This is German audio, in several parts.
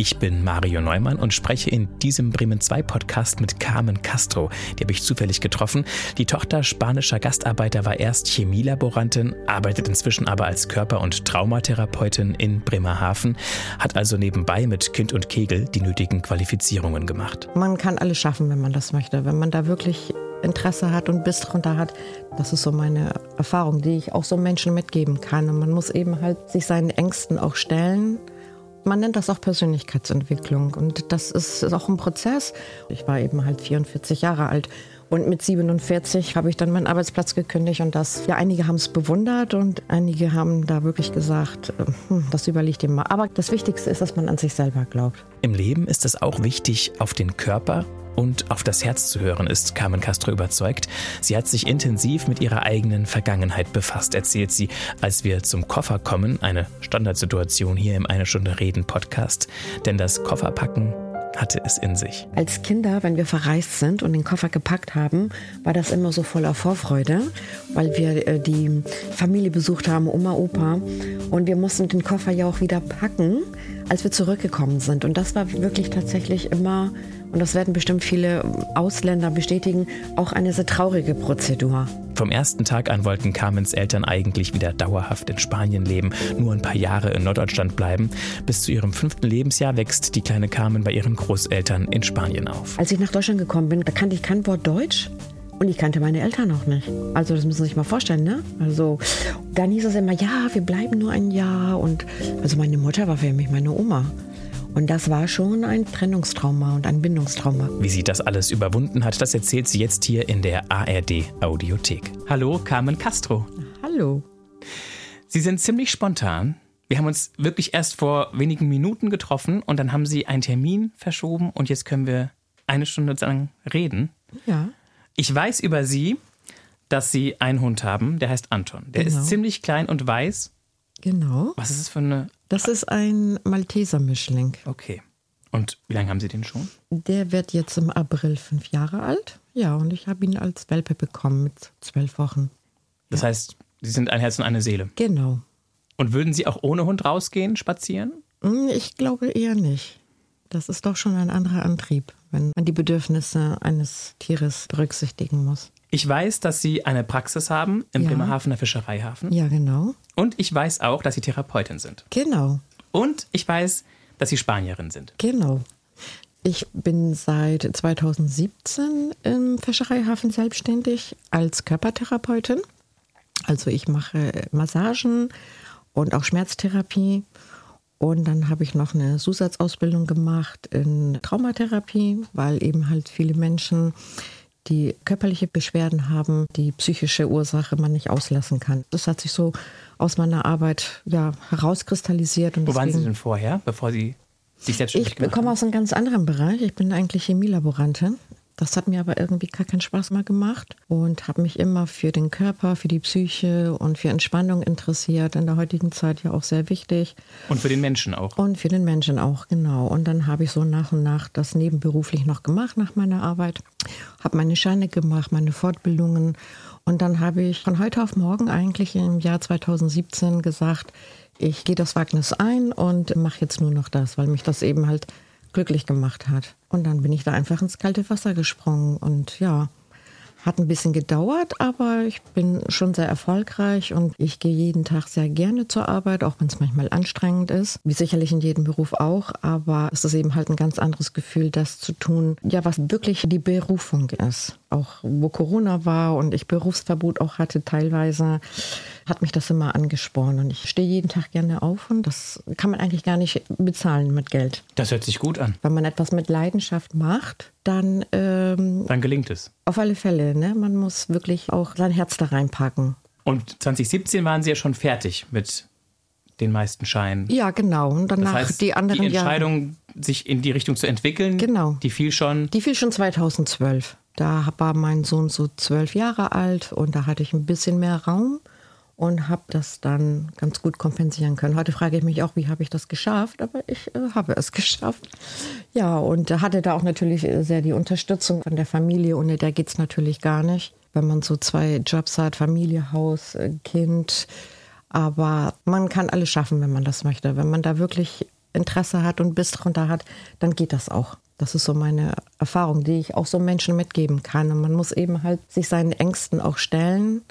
Ich bin Mario Neumann und spreche in diesem Bremen 2 Podcast mit Carmen Castro. Die habe ich zufällig getroffen. Die Tochter spanischer Gastarbeiter war erst Chemielaborantin, arbeitet inzwischen aber als Körper- und Traumatherapeutin in Bremerhaven, hat also nebenbei mit Kind und Kegel die nötigen Qualifizierungen gemacht. Man kann alles schaffen, wenn man das möchte. Wenn man da wirklich Interesse hat und Biss drunter hat. Das ist so meine Erfahrung, die ich auch so Menschen mitgeben kann. Und man muss eben halt sich seinen Ängsten auch stellen man nennt das auch Persönlichkeitsentwicklung und das ist, ist auch ein Prozess. Ich war eben halt 44 Jahre alt und mit 47 habe ich dann meinen Arbeitsplatz gekündigt und das, ja, einige haben es bewundert und einige haben da wirklich gesagt, äh, hm, das überlegt ihr mal. Aber das Wichtigste ist, dass man an sich selber glaubt. Im Leben ist es auch wichtig, auf den Körper und auf das Herz zu hören, ist Carmen Castro überzeugt. Sie hat sich intensiv mit ihrer eigenen Vergangenheit befasst, erzählt sie, als wir zum Koffer kommen, eine Standardsituation hier im Eine Stunde Reden Podcast. Denn das Kofferpacken hatte es in sich. Als Kinder, wenn wir verreist sind und den Koffer gepackt haben, war das immer so voller Vorfreude, weil wir äh, die Familie besucht haben, Oma, Opa. Und wir mussten den Koffer ja auch wieder packen, als wir zurückgekommen sind. Und das war wirklich tatsächlich immer und das werden bestimmt viele Ausländer bestätigen, auch eine sehr traurige Prozedur. Vom ersten Tag an wollten Carmens Eltern eigentlich wieder dauerhaft in Spanien leben, nur ein paar Jahre in Norddeutschland bleiben. Bis zu ihrem fünften Lebensjahr wächst die kleine Carmen bei ihren Großeltern in Spanien auf. Als ich nach Deutschland gekommen bin, da kannte ich kein Wort Deutsch. Und ich kannte meine Eltern auch nicht. Also das müssen Sie sich mal vorstellen, ne? Also dann hieß es immer, ja, wir bleiben nur ein Jahr. Und also meine Mutter war für mich meine Oma. Und das war schon ein Trennungstrauma und ein Bindungstrauma. Wie sie das alles überwunden hat, das erzählt sie jetzt hier in der ARD Audiothek. Hallo, Carmen Castro. Hallo. Sie sind ziemlich spontan. Wir haben uns wirklich erst vor wenigen Minuten getroffen und dann haben Sie einen Termin verschoben und jetzt können wir eine Stunde lang reden. Ja. Ich weiß über Sie, dass Sie einen Hund haben, der heißt Anton. Der genau. ist ziemlich klein und weiß. Genau. Was ist es für eine das ist ein Malteser-Mischling. Okay. Und wie lange haben Sie den schon? Der wird jetzt im April fünf Jahre alt. Ja, und ich habe ihn als Welpe bekommen mit zwölf Wochen. Das ja. heißt, Sie sind ein Herz und eine Seele. Genau. Und würden Sie auch ohne Hund rausgehen, spazieren? Hm, ich glaube eher nicht. Das ist doch schon ein anderer Antrieb, wenn man die Bedürfnisse eines Tieres berücksichtigen muss. Ich weiß, dass Sie eine Praxis haben im ja. Bremerhavener Fischereihafen. Ja, genau. Und ich weiß auch, dass Sie Therapeutin sind. Genau. Und ich weiß, dass Sie Spanierin sind. Genau. Ich bin seit 2017 im Fischereihafen selbstständig als Körpertherapeutin. Also ich mache Massagen und auch Schmerztherapie. Und dann habe ich noch eine Zusatzausbildung gemacht in Traumatherapie, weil eben halt viele Menschen die körperliche Beschwerden haben, die psychische Ursache man nicht auslassen kann. Das hat sich so aus meiner Arbeit ja, herauskristallisiert. Und Wo waren Sie denn vorher, bevor Sie sich selbstständig Ich komme aus einem ganz anderen Bereich. Ich bin eigentlich Chemielaborantin das hat mir aber irgendwie gar keinen Spaß mehr gemacht und habe mich immer für den Körper, für die Psyche und für Entspannung interessiert. In der heutigen Zeit ja auch sehr wichtig. Und für den Menschen auch. Und für den Menschen auch, genau. Und dann habe ich so nach und nach das nebenberuflich noch gemacht nach meiner Arbeit. Habe meine Scheine gemacht, meine Fortbildungen. Und dann habe ich von heute auf morgen eigentlich im Jahr 2017 gesagt, ich gehe das Wagnis ein und mache jetzt nur noch das, weil mich das eben halt glücklich gemacht hat. Und dann bin ich da einfach ins kalte Wasser gesprungen und ja, hat ein bisschen gedauert, aber ich bin schon sehr erfolgreich und ich gehe jeden Tag sehr gerne zur Arbeit, auch wenn es manchmal anstrengend ist, wie sicherlich in jedem Beruf auch, aber es ist eben halt ein ganz anderes Gefühl, das zu tun, ja, was wirklich die Berufung ist. Auch wo Corona war und ich Berufsverbot auch hatte teilweise, hat mich das immer angespornt. Und ich stehe jeden Tag gerne auf und das kann man eigentlich gar nicht bezahlen mit Geld. Das hört sich gut an. Wenn man etwas mit Leidenschaft macht, dann. Ähm, dann gelingt es. Auf alle Fälle. Ne? Man muss wirklich auch sein Herz da reinpacken. Und 2017 waren Sie ja schon fertig mit den meisten Scheinen. Ja, genau. Und danach das heißt, die anderen Die Entscheidung, Jahre. sich in die Richtung zu entwickeln, genau. die fiel schon. Die fiel schon 2012. Da war mein Sohn so zwölf Jahre alt und da hatte ich ein bisschen mehr Raum und habe das dann ganz gut kompensieren können. Heute frage ich mich auch, wie habe ich das geschafft, aber ich äh, habe es geschafft. Ja, und hatte da auch natürlich sehr die Unterstützung von der Familie, ohne der geht es natürlich gar nicht. Wenn man so zwei Jobs hat, Familie, Haus, äh, Kind, aber man kann alles schaffen, wenn man das möchte. Wenn man da wirklich Interesse hat und Biss drunter hat, dann geht das auch. Das ist so meine Erfahrung, die ich auch so Menschen mitgeben kann. Und man muss eben halt sich seinen Ängsten auch stellen.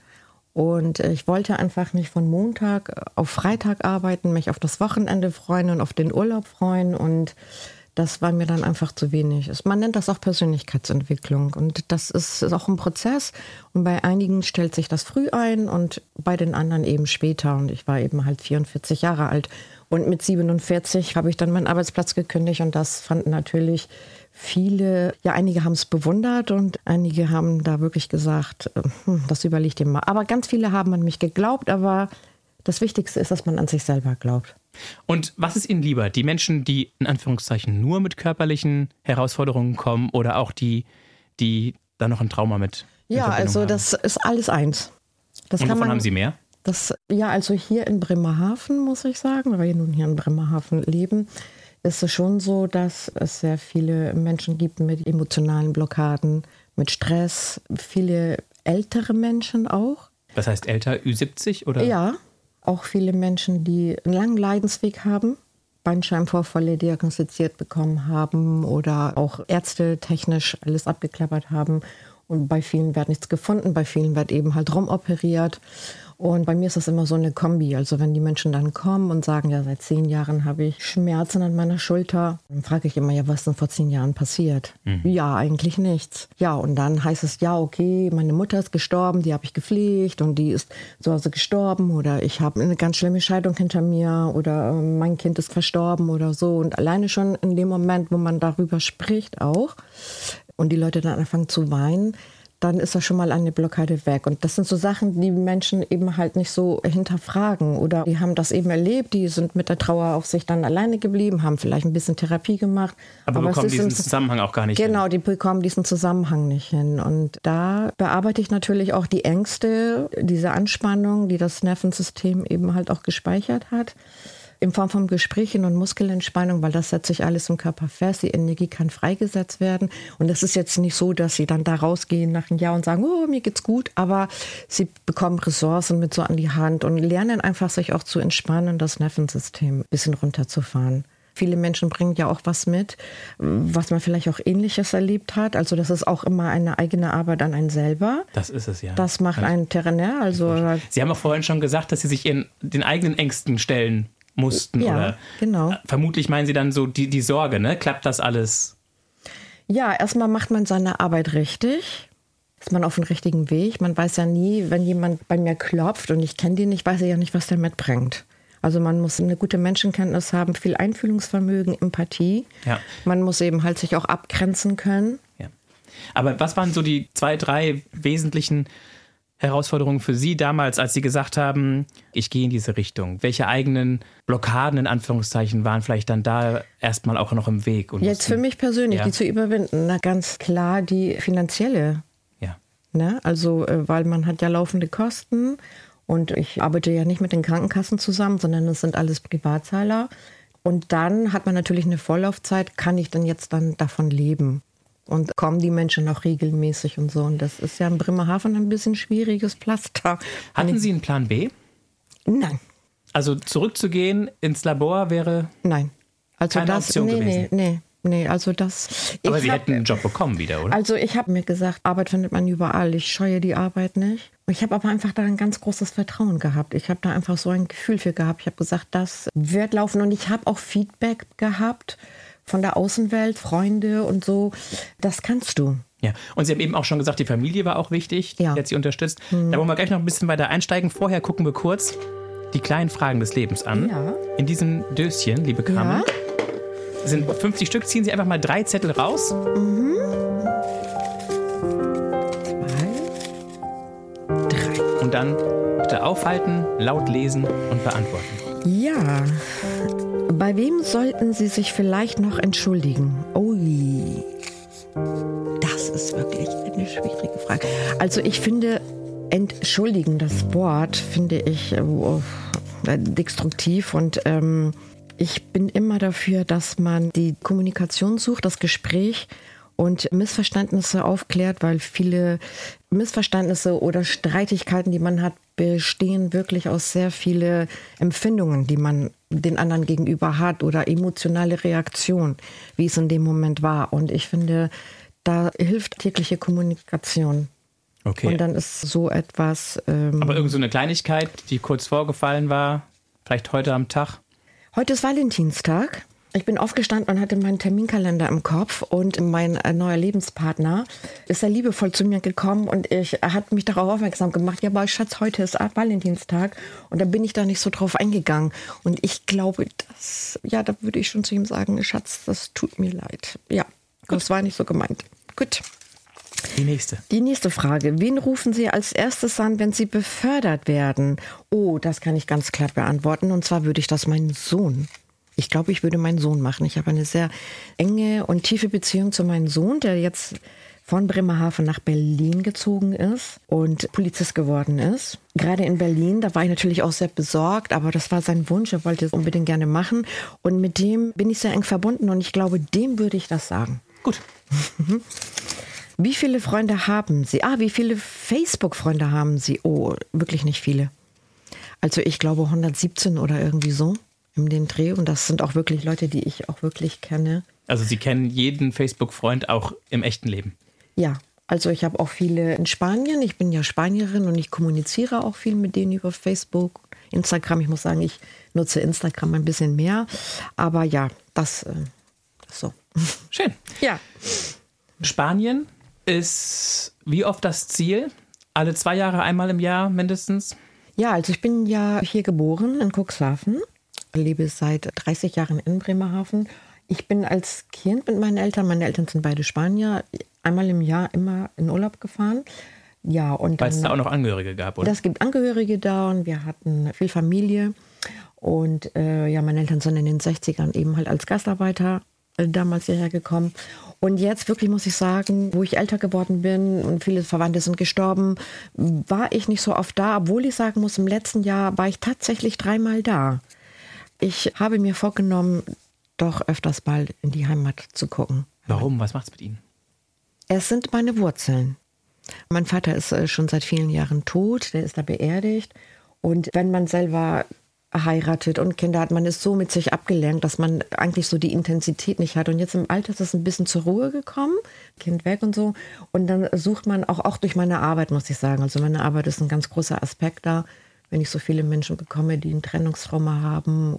Und äh, ich wollte einfach nicht von Montag auf Freitag arbeiten, mich auf das Wochenende freuen und auf den Urlaub freuen. Und das war mir dann einfach zu wenig. Man nennt das auch Persönlichkeitsentwicklung. Und das ist, ist auch ein Prozess. Und bei einigen stellt sich das früh ein und bei den anderen eben später. Und ich war eben halt 44 Jahre alt. Und mit 47 habe ich dann meinen Arbeitsplatz gekündigt. Und das fanden natürlich viele, ja, einige haben es bewundert und einige haben da wirklich gesagt, äh, hm, das überlegt ihr mal. Aber ganz viele haben an mich geglaubt, aber das Wichtigste ist, dass man an sich selber glaubt. Und was ist Ihnen lieber? Die Menschen, die in Anführungszeichen nur mit körperlichen Herausforderungen kommen oder auch die, die da noch ein Trauma mit? Ja, also haben? das ist alles eins. Das Und wovon haben Sie mehr? Das, ja, also hier in Bremerhaven, muss ich sagen, weil wir nun hier in Bremerhaven leben, ist es schon so, dass es sehr viele Menschen gibt mit emotionalen Blockaden, mit Stress, viele ältere Menschen auch. Das heißt älter, Ü70 oder? Ja, auch viele Menschen, die einen langen Leidensweg haben, Bandscheibenvorfälle diagnostiziert bekommen haben oder auch Ärzte technisch alles abgeklappert haben. Und bei vielen wird nichts gefunden, bei vielen wird eben halt rumoperiert. Und bei mir ist das immer so eine Kombi. Also wenn die Menschen dann kommen und sagen, ja, seit zehn Jahren habe ich Schmerzen an meiner Schulter, dann frage ich immer, ja, was ist denn vor zehn Jahren passiert? Mhm. Ja, eigentlich nichts. Ja, und dann heißt es, ja, okay, meine Mutter ist gestorben, die habe ich gepflegt und die ist zu Hause gestorben oder ich habe eine ganz schlimme Scheidung hinter mir oder äh, mein Kind ist verstorben oder so. Und alleine schon in dem Moment, wo man darüber spricht auch und die Leute dann anfangen zu weinen, dann ist da schon mal eine Blockade weg. Und das sind so Sachen, die Menschen eben halt nicht so hinterfragen oder die haben das eben erlebt, die sind mit der Trauer auf sich dann alleine geblieben, haben vielleicht ein bisschen Therapie gemacht. Aber, aber bekommen diesen Zusammenhang auch gar nicht genau, hin. Genau, die bekommen diesen Zusammenhang nicht hin. Und da bearbeite ich natürlich auch die Ängste, diese Anspannung, die das Nervensystem eben halt auch gespeichert hat in Form von Gesprächen und Muskelentspannung, weil das setzt sich alles im Körper fest. Die Energie kann freigesetzt werden. Und es ist jetzt nicht so, dass sie dann da rausgehen nach einem Jahr und sagen, oh, mir geht's gut, aber sie bekommen Ressourcen mit so an die Hand und lernen einfach, sich auch zu entspannen, das Nervensystem ein bisschen runterzufahren. Viele Menschen bringen ja auch was mit, was man vielleicht auch Ähnliches erlebt hat. Also das ist auch immer eine eigene Arbeit an einen selber. Das ist es ja. Das macht einen Terraner. Also Sie haben auch vorhin schon gesagt, dass Sie sich in den eigenen Ängsten stellen mussten. Ja, oder genau. Vermutlich meinen Sie dann so die, die Sorge, ne? Klappt das alles? Ja, erstmal macht man seine Arbeit richtig. Ist man auf dem richtigen Weg? Man weiß ja nie, wenn jemand bei mir klopft und ich kenne den nicht, weiß ich ja nicht, was der mitbringt. Also man muss eine gute Menschenkenntnis haben, viel Einfühlungsvermögen, Empathie. Ja. Man muss eben halt sich auch abgrenzen können. Ja. Aber was waren so die zwei, drei wesentlichen Herausforderung für Sie damals, als Sie gesagt haben, ich gehe in diese Richtung? Welche eigenen Blockaden in Anführungszeichen waren vielleicht dann da erstmal auch noch im Weg? Jetzt für mich persönlich, ja. die zu überwinden, na ganz klar die finanzielle. Ja. Ne? Also, äh, weil man hat ja laufende Kosten und ich arbeite ja nicht mit den Krankenkassen zusammen, sondern das sind alles Privatzahler. Und dann hat man natürlich eine Vorlaufzeit, kann ich denn jetzt dann davon leben? Und kommen die Menschen noch regelmäßig und so. Und das ist ja in Bremerhaven ein bisschen schwieriges Pflaster. Hatten Sie einen Plan B? Nein. Also zurückzugehen ins Labor wäre. Nein. Also keine das, Option nee, gewesen. nee, nee. Nee, also das. Aber Sie hab, hätten einen Job bekommen wieder, oder? Also ich habe mir gesagt, Arbeit findet man überall. Ich scheue die Arbeit nicht. Ich habe aber einfach da ein ganz großes Vertrauen gehabt. Ich habe da einfach so ein Gefühl für gehabt. Ich habe gesagt, das wird laufen. Und ich habe auch Feedback gehabt von der Außenwelt, Freunde und so. Das kannst du. Ja, und Sie haben eben auch schon gesagt, die Familie war auch wichtig, die hat Sie unterstützt. Mhm. Da wollen wir gleich noch ein bisschen weiter einsteigen. Vorher gucken wir kurz die kleinen Fragen des Lebens an. Ja. In diesem Döschen, liebe Carmen, ja. sind 50 Stück. Ziehen Sie einfach mal drei Zettel raus. Mhm. Zwei. Drei. Und dann bitte aufhalten, laut lesen und beantworten. Ja, bei wem sollten Sie sich vielleicht noch entschuldigen? Ui, das ist wirklich eine schwierige Frage. Also ich finde, entschuldigen, das Wort, finde ich äh, destruktiv und ähm, ich bin immer dafür, dass man die Kommunikation sucht, das Gespräch und Missverständnisse aufklärt, weil viele Missverständnisse oder Streitigkeiten, die man hat, bestehen wirklich aus sehr vielen Empfindungen, die man den anderen gegenüber hat oder emotionale Reaktion, wie es in dem Moment war. Und ich finde, da hilft tägliche Kommunikation. Okay. Und dann ist so etwas. Ähm, Aber irgend so eine Kleinigkeit, die kurz vorgefallen war, vielleicht heute am Tag? Heute ist Valentinstag. Ich bin aufgestanden und hatte meinen Terminkalender im Kopf und mein äh, neuer Lebenspartner ist sehr liebevoll zu mir gekommen und ich er hat mich darauf aufmerksam gemacht, ja, aber Schatz, heute ist Valentinstag und da bin ich da nicht so drauf eingegangen und ich glaube, das, ja, da würde ich schon zu ihm sagen, Schatz, das tut mir leid. Ja, Gut. das war nicht so gemeint. Gut. Die nächste. Die nächste Frage. Wen rufen Sie als erstes an, wenn Sie befördert werden? Oh, das kann ich ganz klar beantworten. Und zwar würde ich das meinen Sohn ich glaube, ich würde meinen Sohn machen. Ich habe eine sehr enge und tiefe Beziehung zu meinem Sohn, der jetzt von Bremerhaven nach Berlin gezogen ist und Polizist geworden ist. Gerade in Berlin, da war ich natürlich auch sehr besorgt, aber das war sein Wunsch, er wollte es unbedingt gerne machen. Und mit dem bin ich sehr eng verbunden und ich glaube, dem würde ich das sagen. Gut. Wie viele Freunde haben Sie? Ah, wie viele Facebook-Freunde haben Sie? Oh, wirklich nicht viele. Also ich glaube 117 oder irgendwie so in den Dreh. Und das sind auch wirklich Leute, die ich auch wirklich kenne. Also Sie kennen jeden Facebook-Freund auch im echten Leben? Ja, also ich habe auch viele in Spanien. Ich bin ja Spanierin und ich kommuniziere auch viel mit denen über Facebook, Instagram. Ich muss sagen, ich nutze Instagram ein bisschen mehr. Aber ja, das äh, so. Schön. Ja. Spanien ist wie oft das Ziel? Alle zwei Jahre, einmal im Jahr mindestens? Ja, also ich bin ja hier geboren in Cuxhaven lebe seit 30 Jahren in Bremerhaven. Ich bin als Kind mit meinen Eltern, meine Eltern sind beide Spanier, einmal im Jahr immer in Urlaub gefahren. Ja, und Weil es da auch noch Angehörige gab, oder? Es gibt Angehörige da und wir hatten viel Familie. Und äh, ja, meine Eltern sind in den 60ern eben halt als Gastarbeiter äh, damals hierher gekommen. Und jetzt wirklich muss ich sagen, wo ich älter geworden bin und viele Verwandte sind gestorben, war ich nicht so oft da, obwohl ich sagen muss, im letzten Jahr war ich tatsächlich dreimal da. Ich habe mir vorgenommen, doch öfters mal in die Heimat zu gucken. Warum? Was macht es mit Ihnen? Es sind meine Wurzeln. Mein Vater ist äh, schon seit vielen Jahren tot, der ist da beerdigt. Und wenn man selber heiratet und Kinder hat, man ist so mit sich abgelenkt, dass man eigentlich so die Intensität nicht hat. Und jetzt im Alter ist es ein bisschen zur Ruhe gekommen, Kind weg und so. Und dann sucht man auch, auch durch meine Arbeit, muss ich sagen. Also meine Arbeit ist ein ganz großer Aspekt da wenn ich so viele Menschen bekomme, die ein Trennungstrauma haben,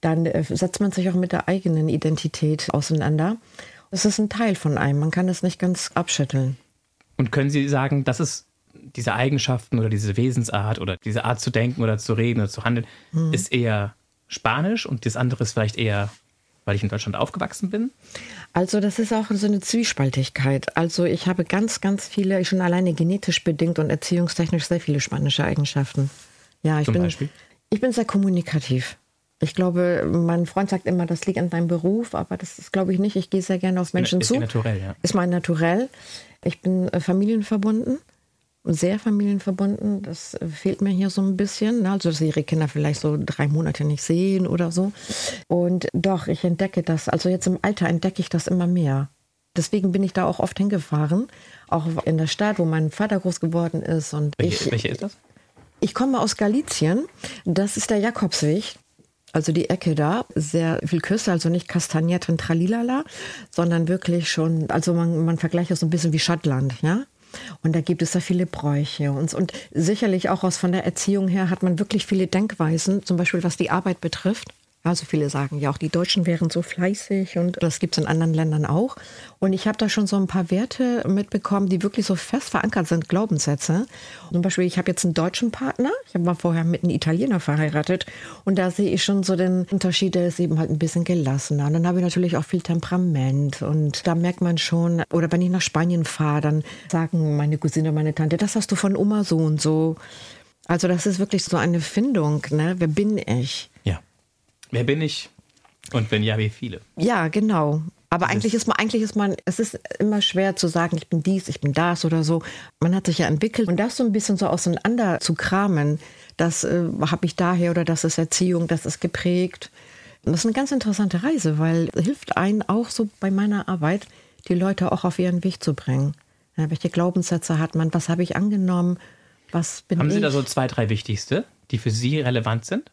dann äh, setzt man sich auch mit der eigenen Identität auseinander. Das ist ein Teil von einem. Man kann es nicht ganz abschütteln. Und können Sie sagen, dass es diese Eigenschaften oder diese Wesensart oder diese Art zu denken oder zu reden oder zu handeln, hm. ist eher Spanisch und das andere ist vielleicht eher, weil ich in Deutschland aufgewachsen bin? Also das ist auch so eine Zwiespaltigkeit. Also ich habe ganz, ganz viele, schon alleine genetisch bedingt und erziehungstechnisch sehr viele spanische Eigenschaften. Ja, ich Zum bin, Beispiel? ich bin sehr kommunikativ. Ich glaube, mein Freund sagt immer, das liegt an deinem Beruf, aber das ist, glaube ich, nicht. Ich gehe sehr gerne auf Menschen ist zu. Ist naturell, ja. Ist mein Naturell. Ich bin äh, familienverbunden, sehr familienverbunden. Das äh, fehlt mir hier so ein bisschen. Ne? Also, dass ihre Kinder vielleicht so drei Monate nicht sehen oder so. Und doch, ich entdecke das. Also, jetzt im Alter entdecke ich das immer mehr. Deswegen bin ich da auch oft hingefahren, auch in der Stadt, wo mein Vater groß geworden ist. Und welche, ich, welche ist das? Ich komme aus Galizien. Das ist der Jakobsweg. Also die Ecke da, sehr viel Küste, also nicht kastaniert und tralilala, sondern wirklich schon, also man, man vergleicht das so ein bisschen wie Schottland, ja. Und da gibt es da viele Bräuche und, und sicherlich auch aus von der Erziehung her hat man wirklich viele Denkweisen, zum Beispiel was die Arbeit betrifft. Also viele sagen ja auch, die Deutschen wären so fleißig und das gibt es in anderen Ländern auch. Und ich habe da schon so ein paar Werte mitbekommen, die wirklich so fest verankert sind, Glaubenssätze. Zum Beispiel, ich habe jetzt einen deutschen Partner, ich war vorher mit einem Italiener verheiratet und da sehe ich schon so den Unterschied, der ist eben halt ein bisschen gelassener. Und dann habe ich natürlich auch viel Temperament und da merkt man schon, oder wenn ich nach Spanien fahre, dann sagen meine Cousine, meine Tante, das hast du von Oma so und so. Also das ist wirklich so eine Findung, ne? Wer bin ich? Ja. Wer bin ich? Und wenn ja, wie viele? Ja, genau. Aber das eigentlich ist man, eigentlich ist man, es ist immer schwer zu sagen, ich bin dies, ich bin das oder so. Man hat sich ja entwickelt und das so ein bisschen so auseinander zu kramen, das äh, habe ich daher oder das ist Erziehung, das ist geprägt. Das ist eine ganz interessante Reise, weil es hilft einen auch so bei meiner Arbeit, die Leute auch auf ihren Weg zu bringen. Ja, welche Glaubenssätze hat man? Was habe ich angenommen? Was bin Haben ich? Sie da so zwei, drei wichtigste, die für Sie relevant sind?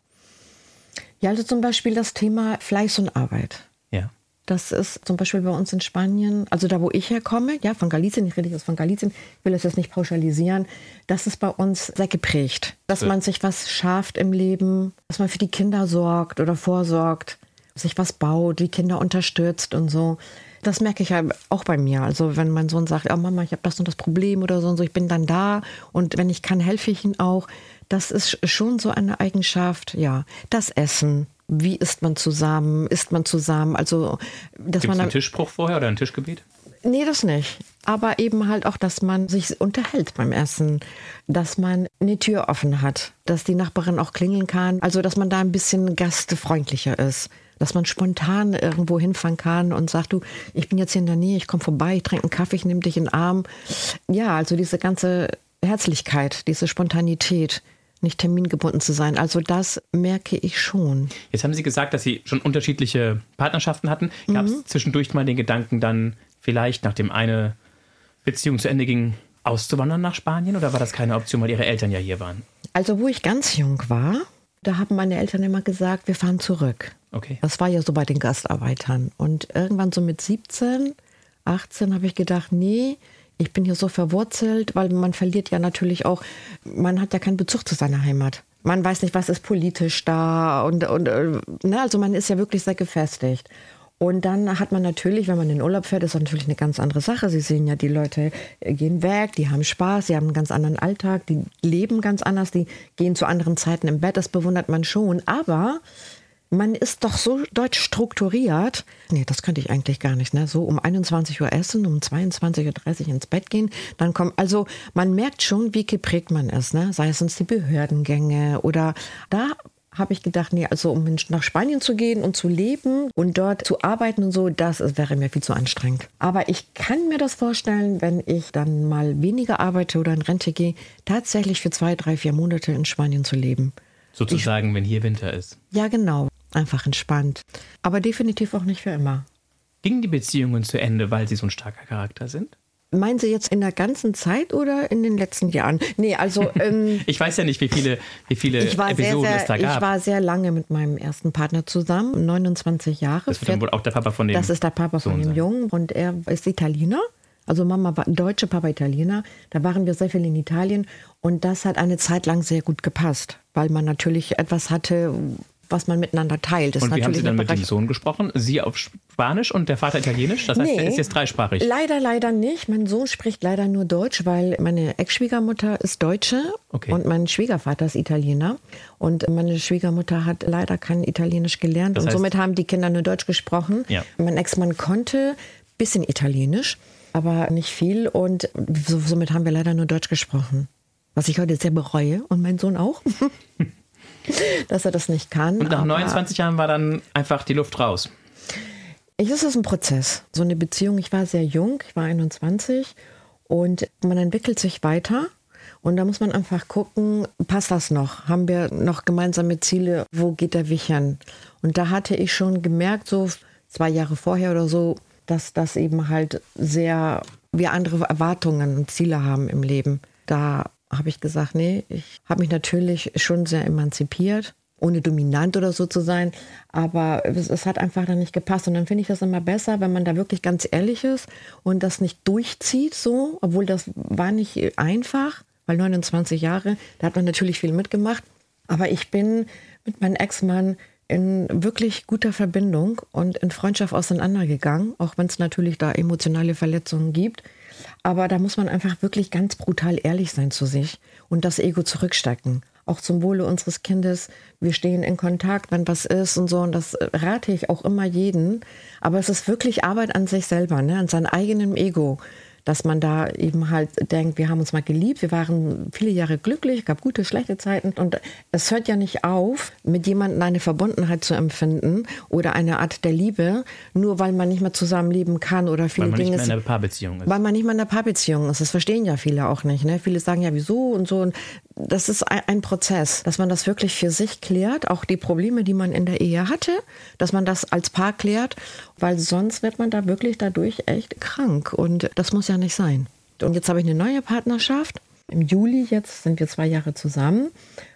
Ja, also zum Beispiel das Thema Fleiß und Arbeit. Ja. Das ist zum Beispiel bei uns in Spanien, also da, wo ich herkomme, ja, von Galicien, ich rede jetzt von Galicien, ich will das jetzt nicht pauschalisieren, das ist bei uns sehr geprägt. Dass Gut. man sich was schafft im Leben, dass man für die Kinder sorgt oder vorsorgt, sich was baut, die Kinder unterstützt und so. Das merke ich ja auch bei mir. Also wenn mein Sohn sagt, oh Mama, ich habe das und das Problem oder so und so, ich bin dann da und wenn ich kann, helfe ich ihm auch. Das ist schon so eine Eigenschaft, ja. Das Essen, wie isst man zusammen, isst man zusammen, also dass Gibt man einen Tischspruch vorher oder ein Tischgebet? Nee, das nicht. Aber eben halt auch, dass man sich unterhält beim Essen, dass man eine Tür offen hat, dass die Nachbarin auch klingeln kann, also dass man da ein bisschen gastfreundlicher ist, dass man spontan irgendwo hinfahren kann und sagt, du, ich bin jetzt hier in der Nähe, ich komme vorbei, ich trinke einen Kaffee, ich nehme dich in den Arm. Ja, also diese ganze Herzlichkeit, diese Spontanität, nicht termingebunden zu sein. Also das merke ich schon. Jetzt haben Sie gesagt, dass Sie schon unterschiedliche Partnerschaften hatten. Gab es Mhm. zwischendurch mal den Gedanken, dann vielleicht, nachdem eine Beziehung zu Ende ging, auszuwandern nach Spanien? Oder war das keine Option, weil Ihre Eltern ja hier waren? Also wo ich ganz jung war, da haben meine Eltern immer gesagt, wir fahren zurück. Okay. Das war ja so bei den Gastarbeitern. Und irgendwann so mit 17, 18 habe ich gedacht, nee, ich bin hier so verwurzelt, weil man verliert ja natürlich auch, man hat ja keinen Bezug zu seiner Heimat. Man weiß nicht, was ist politisch da und, und äh, ne, also man ist ja wirklich sehr gefestigt. Und dann hat man natürlich, wenn man in den Urlaub fährt, ist das natürlich eine ganz andere Sache. Sie sehen ja, die Leute äh, gehen weg, die haben Spaß, sie haben einen ganz anderen Alltag, die leben ganz anders, die gehen zu anderen Zeiten im Bett, das bewundert man schon. Aber man ist doch so deutsch strukturiert. Nee, das könnte ich eigentlich gar nicht. Ne? So um 21 Uhr essen, um 22.30 Uhr ins Bett gehen. Dann kommt, also man merkt schon, wie geprägt man ist. Ne? Sei es uns die Behördengänge oder da habe ich gedacht, nee, also um nach Spanien zu gehen und zu leben und dort zu arbeiten und so, das wäre mir viel zu anstrengend. Aber ich kann mir das vorstellen, wenn ich dann mal weniger arbeite oder in Rente gehe, tatsächlich für zwei, drei, vier Monate in Spanien zu leben. Sozusagen, wenn hier Winter ist. Ja, genau. Einfach entspannt. Aber definitiv auch nicht für immer. Gingen die Beziehungen zu Ende, weil Sie so ein starker Charakter sind? Meinen Sie jetzt in der ganzen Zeit oder in den letzten Jahren? Nee, also ähm, Ich weiß ja nicht, wie viele, wie viele ich, war sehr, Episoden es da sehr, ich gab. war sehr lange mit meinem ersten Partner zusammen, 29 Jahre. das wird dann wohl auch der Papa von dem Das ist der Papa von Sohn dem sein. Jungen und er ist Italiener. Also Mama war Deutsche, Papa Italiener. Da waren wir sehr viel in Italien und das hat eine Zeit lang sehr gut gepasst, weil man natürlich etwas hatte, was man miteinander teilt. Das Und wie haben Sie dann mit dem. Sohn gesprochen? Sie auf Spanisch und der Vater Italienisch? Das heißt, Nee. er ist jetzt dreisprachig. Leider, leider nicht. Mein Sohn spricht leider nur Deutsch, weil meine Ex-Schwiegermutter ist Deutsche Okay. und mein Schwiegervater ist Italiener. Und meine Schwiegermutter hat leider kein Italienisch gelernt Das und heißt- somit haben die Kinder nur Deutsch gesprochen. Ja. Mein Ex-Mann konnte bisschen Italienisch, aber nicht viel und so, somit haben wir leider nur Deutsch gesprochen. Was ich heute sehr bereue und mein Sohn auch, dass er das nicht kann. Und nach aber- 29 Jahren war dann einfach die Luft raus. Ich ist das ein Prozess. So eine Beziehung, ich war sehr jung, ich war 21 und man entwickelt sich weiter. Und da muss man einfach gucken, passt das noch? Haben wir noch gemeinsame Ziele? Wo geht der Weg hin? Und da hatte ich schon gemerkt, so zwei Jahre vorher oder so, dass das eben halt sehr, wir andere Erwartungen und Ziele haben im Leben. Da habe ich gesagt, nee, ich habe mich natürlich schon sehr emanzipiert ohne dominant oder so zu sein, aber es, es hat einfach dann nicht gepasst. Und dann finde ich das immer besser, wenn man da wirklich ganz ehrlich ist und das nicht durchzieht so, obwohl das war nicht einfach, weil 29 Jahre, da hat man natürlich viel mitgemacht. Aber ich bin mit meinem Ex-Mann in wirklich guter Verbindung und in Freundschaft auseinandergegangen, auch wenn es natürlich da emotionale Verletzungen gibt. Aber da muss man einfach wirklich ganz brutal ehrlich sein zu sich und das Ego zurückstecken. Auch zum Wohle unseres Kindes. Wir stehen in Kontakt, wenn was ist und so. Und das rate ich auch immer jeden. Aber es ist wirklich Arbeit an sich selber, ne? an seinem eigenen Ego dass man da eben halt denkt, wir haben uns mal geliebt, wir waren viele Jahre glücklich, gab gute, schlechte Zeiten und es hört ja nicht auf, mit jemandem eine Verbundenheit zu empfinden oder eine Art der Liebe, nur weil man nicht mehr zusammenleben kann oder viele Weil man nicht Dinge. mehr in einer Paarbeziehung ist. Weil man nicht mehr in einer Paarbeziehung ist. Das verstehen ja viele auch nicht. Ne? Viele sagen ja, wieso und so. Und das ist ein, Prozess, dass man das wirklich für sich klärt, auch die Probleme, die man in der Ehe hatte, dass man das als Paar klärt, weil sonst wird man da wirklich dadurch echt krank. Und das muss ja nicht sein. Und jetzt habe ich eine neue Partnerschaft. Im Juli jetzt sind wir zwei Jahre zusammen.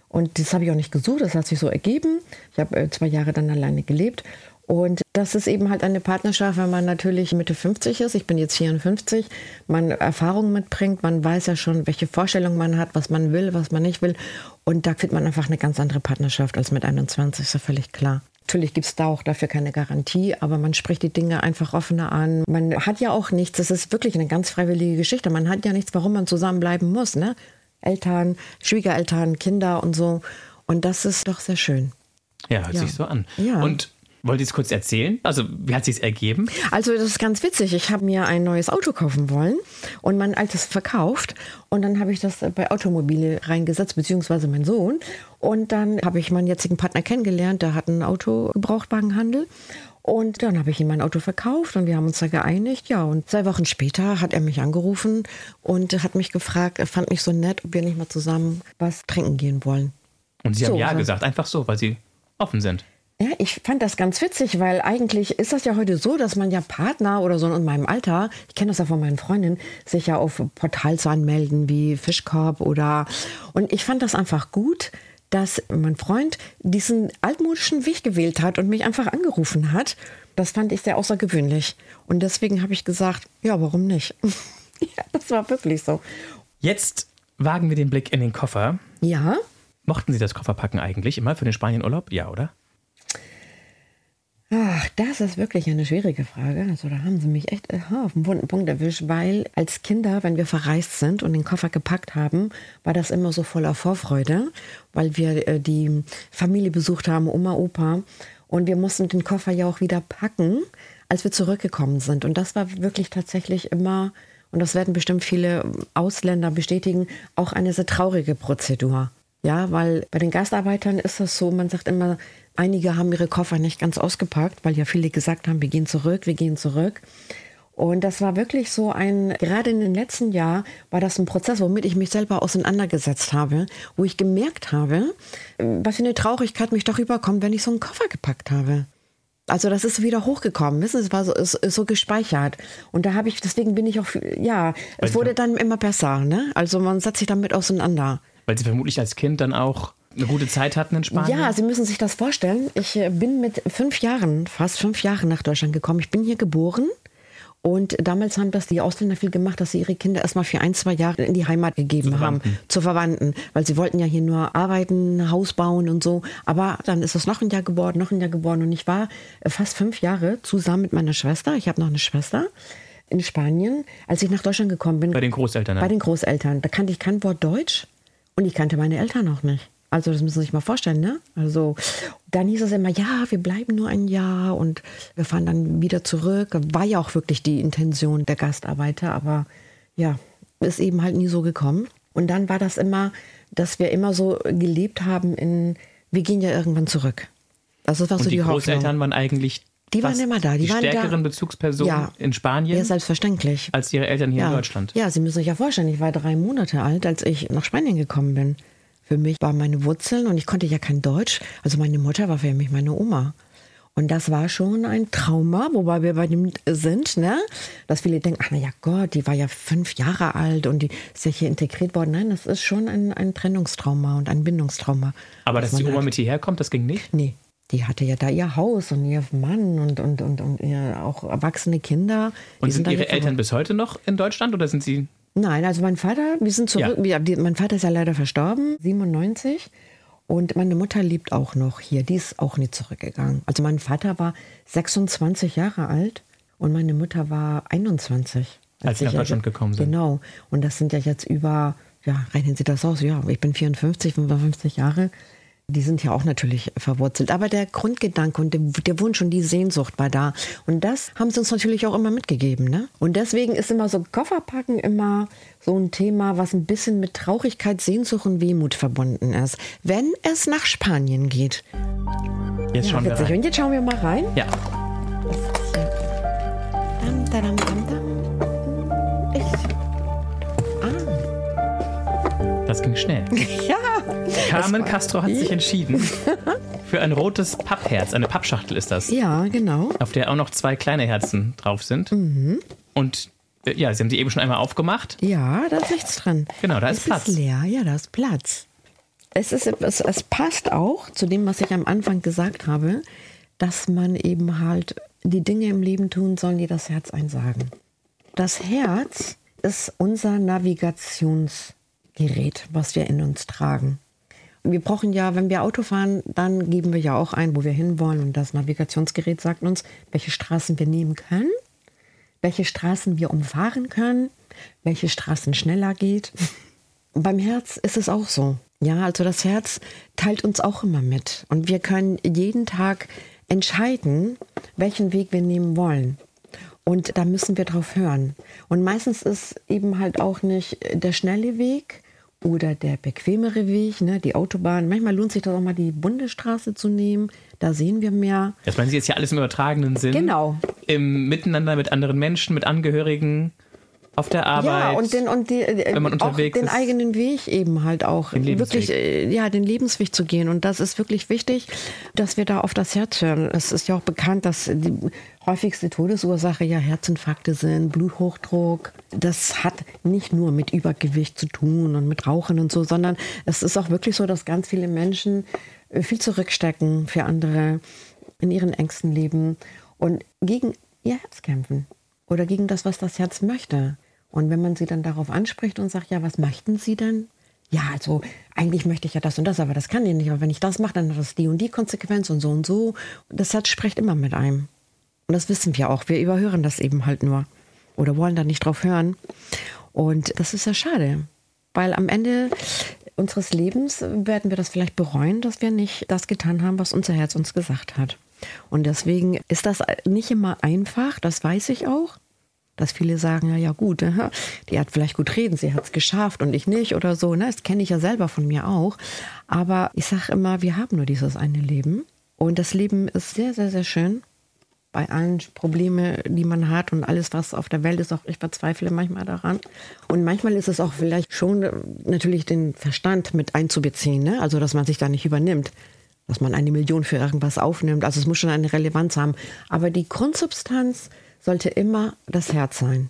Und das habe ich auch nicht gesucht, das hat sich so ergeben. Ich habe äh, zwei Jahre dann alleine gelebt. Und das ist eben halt eine Partnerschaft, wenn man natürlich Mitte 50 ist. Ich bin jetzt 54, man Erfahrungen mitbringt, man weiß ja schon, welche Vorstellungen man hat, was man will, was man nicht will. Und da findet man einfach eine ganz andere Partnerschaft als mit 21, ist ja völlig klar. Natürlich gibt es da auch dafür keine Garantie, aber man spricht die Dinge einfach offener an. Man hat ja auch nichts, das ist wirklich eine ganz freiwillige Geschichte. Man hat ja nichts, warum man zusammenbleiben muss. Ne? Eltern, Schwiegereltern, Kinder und so. Und das ist doch sehr schön. Ja, hört Ja. sich so an. Ja. Und wollt ihr es kurz erzählen? Also, wie hat sich ergeben? Also das ist ganz witzig. Ich habe mir ein neues Auto kaufen wollen und mein altes verkauft. Und dann habe ich das bei Automobile reingesetzt, beziehungsweise mein Sohn. Und dann habe ich meinen jetzigen Partner kennengelernt, der hat einen Autogebrauchtwagenhandel. Und dann habe ich ihm mein Auto verkauft und wir haben uns da geeinigt. Ja, und zwei Wochen später hat er mich angerufen und hat mich gefragt, er fand mich so nett, ob wir nicht mal zusammen was trinken gehen wollen. Und sie haben So, Ja gesagt, einfach so, weil sie offen sind. Ja, ich fand das ganz witzig, weil eigentlich ist das ja heute so, dass man ja Partner oder so in meinem Alter, ich kenne das ja von meinen Freundinnen, sich ja auf Portals anmelden wie Fischkorb oder und ich fand das einfach gut, dass mein Freund diesen altmodischen Weg gewählt hat und mich einfach angerufen hat. Das fand ich sehr außergewöhnlich und deswegen habe ich gesagt, ja, warum nicht? ja, das war wirklich so. Jetzt wagen wir den Blick in den Koffer. Ja, Mochten Sie das Kofferpacken eigentlich immer für den Spanienurlaub? Ja, oder? Ach, das ist wirklich eine schwierige Frage. Also da haben Sie mich echt äh, auf den wunden Punkt erwischt, weil als Kinder, wenn wir verreist sind und den Koffer gepackt haben, war das immer so voller Vorfreude, weil wir äh, die Familie besucht haben, Oma, Opa. Und wir mussten den Koffer ja auch wieder packen, als wir zurückgekommen sind. Und das war wirklich tatsächlich immer, und das werden bestimmt viele Ausländer bestätigen, auch eine sehr traurige Prozedur. Ja, weil bei den Gastarbeitern ist das so, man sagt immer, einige haben ihre Koffer nicht ganz ausgepackt, weil ja viele gesagt haben, wir gehen zurück, wir gehen zurück. Und das war wirklich so ein, gerade in den letzten Jahren war das ein Prozess, womit ich mich selber auseinandergesetzt habe, wo ich gemerkt habe, was für eine Traurigkeit mich doch überkommt, wenn ich so einen Koffer gepackt habe. Also das ist wieder hochgekommen, wissen Sie, es war so, ist, ist so gespeichert. Und da habe ich, deswegen bin ich auch, ja, es wurde dann immer besser, ne? Also man setzt sich damit auseinander. Weil Sie vermutlich als Kind dann auch eine gute Zeit hatten in Spanien? Ja, Sie müssen sich das vorstellen. Ich äh, bin mit fünf Jahren, fast fünf Jahren nach Deutschland gekommen. Ich bin hier geboren. Und damals haben das die Ausländer viel gemacht, dass sie ihre Kinder erstmal für ein, zwei Jahre in die Heimat gegeben Zu haben. Zu Verwandten. Weil sie wollten ja hier nur arbeiten, Haus bauen und so. Aber dann ist es noch ein Jahr geworden, noch ein Jahr geworden. Und ich war äh, fast fünf Jahre zusammen mit meiner Schwester. Ich habe noch eine Schwester in Spanien. Als ich nach Deutschland gekommen bin, Bei den Großeltern dann? bei den Großeltern. Da kannte ich kein Wort Deutsch und ich kannte meine Eltern auch nicht. Also das müssen Sie sich mal vorstellen, ne? Also dann hieß es immer, ja, wir bleiben nur ein Jahr und wir fahren dann wieder zurück. War ja auch wirklich die Intention der Gastarbeiter, aber ja, ist eben halt nie so gekommen. Und dann war das immer, dass wir immer so gelebt haben in, wir gehen ja irgendwann zurück. Das war Und so die, die, Hoffnung. Großeltern waren eigentlich Die waren immer da, die die waren da. stärkeren Bezugspersonen Ja. in Spanien Ja, selbstverständlich. als ihre Eltern hier in Deutschland. Ja, Sie müssen sich ja vorstellen, ich war drei Monate alt, als ich nach Spanien gekommen bin. Für mich waren meine Wurzeln und ich konnte ja kein Deutsch. Also meine Mutter war für mich meine Oma. Und das war schon ein Trauma, wobei wir bei dem sind, ne? Dass viele denken, ach na ja Gott, die war ja fünf Jahre alt und die ist ja hier integriert worden. Nein, das ist schon ein, ein Trennungstrauma und ein Bindungstrauma. Aber dass die Oma hat. mit hierher kommt, das ging nicht? Nee, die hatte ja da ihr Haus und ihr Mann und, und, und, und ihr auch erwachsene Kinder. Und sind da Ihre Eltern bis heute noch in Deutschland oder sind sie Nein, also mein Vater, wir sind zurück. Ja. Wir, mein Vater ist ja leider verstorben, 97. Und meine Mutter lebt auch noch hier. Die ist auch nie zurückgegangen. Also mein Vater war 26 Jahre alt und meine Mutter war 21. Als Sie nach Deutschland gekommen sind. Genau. Und das sind ja jetzt über, ja, rechnen Sie das aus. Ja, ich bin 54, 55 Jahre. Die sind ja auch natürlich verwurzelt. Aber der Grundgedanke und der, Wunsch und die Sehnsucht war da. Und das haben sie uns natürlich auch immer mitgegeben. Ne? Und deswegen ist immer so Kofferpacken immer so ein Thema, was ein bisschen mit Traurigkeit, Sehnsucht und Wehmut verbunden ist. Wenn es nach Spanien geht. jetzt Ja, schauen wir rein? Und jetzt schauen wir mal rein. Ja. Ich. Ah. das ging schnell. Ja. Carmen Castro hat sich entschieden für ein rotes Pappherz. Eine Pappschachtel ist das, Ja, genau. auf der auch noch zwei kleine Herzen drauf sind. Mhm. Und Äh, ja, Sie haben sie eben schon einmal aufgemacht. Ja, da ist nichts dran. Genau, da ist es Platz. Ist leer, ja, da ist Platz. Es, ist, es, es passt auch zu dem, was ich am Anfang gesagt habe, dass man eben halt die Dinge im Leben tun soll, die das Herz einsagen. Das Herz ist unser Navigationsgerät, was wir in uns tragen. Wir brauchen ja, wenn wir Auto fahren, dann geben wir ja auch ein, wo wir hinwollen. Und das Navigationsgerät sagt uns, welche Straßen wir nehmen können, welche Straßen wir umfahren können, welche Straßen schneller geht. Beim Herz ist es auch so. Ja, also das Herz teilt uns auch immer mit. Und wir können jeden Tag entscheiden, welchen Weg wir nehmen wollen. Und da müssen wir drauf hören. Und meistens ist eben halt auch nicht der schnelle Weg oder der bequemere Weg, ne, die Autobahn. Manchmal lohnt sich das auch mal, die Bundesstraße zu nehmen. Da sehen wir mehr. Das meinen Sie jetzt ja alles im übertragenen Sinn? Genau. Im Miteinander mit anderen Menschen, mit Angehörigen auf der Arbeit. Ja, und den, und die, äh, wenn man auch unterwegs den ist. eigenen Weg eben halt auch Den Lebensweg. wirklich, äh, ja, den Lebensweg zu gehen. Und das ist wirklich wichtig, dass wir da auf das Herz hören. Es ist ja auch bekannt, dass die häufigste Todesursache ja Herzinfarkte sind, Bluthochdruck. Das hat nicht nur mit Übergewicht zu tun und mit Rauchen und so, sondern es ist auch wirklich so, dass ganz viele Menschen äh, viel zurückstecken für andere in ihren engsten Leben und gegen ihr Herz kämpfen oder gegen das, was das Herz möchte. Und wenn man sie dann darauf anspricht und sagt, ja, was möchten Sie denn? Ja, also eigentlich möchte ich ja das und das, aber das kann ich nicht. Aber wenn ich das mache, dann hat das die und die Konsequenz und so und so. Das Herz spricht immer mit einem. Und das wissen wir auch. Wir überhören das eben halt nur. Oder wollen da nicht drauf hören. Und das ist ja schade. Weil am Ende unseres Lebens werden wir das vielleicht bereuen, dass wir nicht das getan haben, was unser Herz uns gesagt hat. Und deswegen ist das nicht immer einfach, das weiß ich auch. Dass viele sagen, ja, ja gut, die hat vielleicht gut reden, sie hat es geschafft und ich nicht oder so. Ne? Das kenne ich ja selber von mir auch. Aber ich sage immer, wir haben nur dieses eine Leben. Und das Leben ist sehr, sehr, sehr schön. Bei allen Problemen, die man hat und alles, was auf der Welt ist, auch ich verzweifle manchmal daran. Und manchmal ist es auch vielleicht schon äh, natürlich den Verstand mit einzubeziehen, ne? also dass man sich da nicht übernimmt dass man eine Million für irgendwas aufnimmt. Also es muss schon eine Relevanz haben. Aber die Grundsubstanz sollte immer das Herz sein.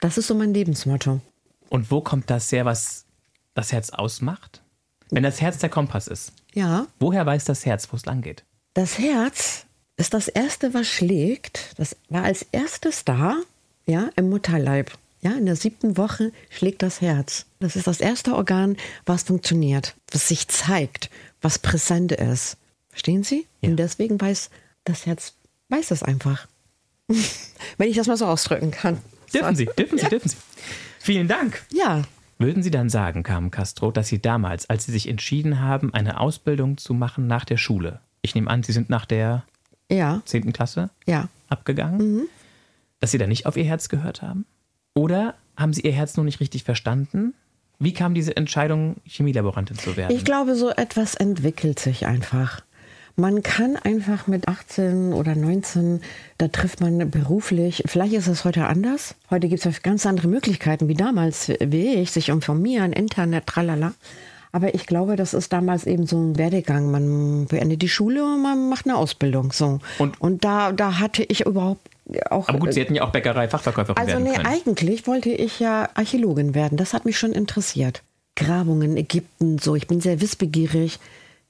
Das ist so mein Lebensmotto. Und wo kommt das her, was das Herz ausmacht? Wenn das Herz der Kompass ist, Ja, woher weiß das Herz, wo es lang geht? das Herz ist das erste, was schlägt. Das war als erstes da, ja, im Mutterleib. Ja, in der siebten Woche schlägt das Herz. Das ist das erste Organ, was funktioniert, was sich zeigt, was präsent ist. Verstehen Sie? Ja. Und deswegen weiß das Herz, weiß es einfach. Wenn ich das mal so ausdrücken kann. Dürfen Sie, dürfen Sie, dürfen Sie. Vielen Dank. Ja, Würden Sie dann sagen, Carmen Castro, dass Sie damals, als Sie sich entschieden haben, eine Ausbildung zu machen nach der Schule, ich nehme an, Sie sind nach der ja, 10. Klasse ja. abgegangen, dass Sie da nicht auf Ihr Herz gehört haben? Oder haben Sie Ihr Herz noch nicht richtig verstanden? Wie kam diese Entscheidung, Chemielaborantin zu werden? Ich glaube, so etwas entwickelt sich einfach. Man kann einfach mit 18 oder 19, da trifft man beruflich, vielleicht ist es heute anders. Heute gibt es ganz andere Möglichkeiten wie damals, wie ich, sich informieren, Internet, tralala. Aber ich glaube, das ist damals eben so ein Werdegang. Man beendet die Schule und man macht eine Ausbildung. So. Und- und da, da hatte ich überhaupt auch. Aber gut, Sie hätten ja auch Bäckerei-Fachverkäuferin Also werden nee, können. eigentlich wollte ich ja Archäologin werden. Das hat mich schon interessiert. Grabungen, Ägypten, so. Ich bin sehr wissbegierig.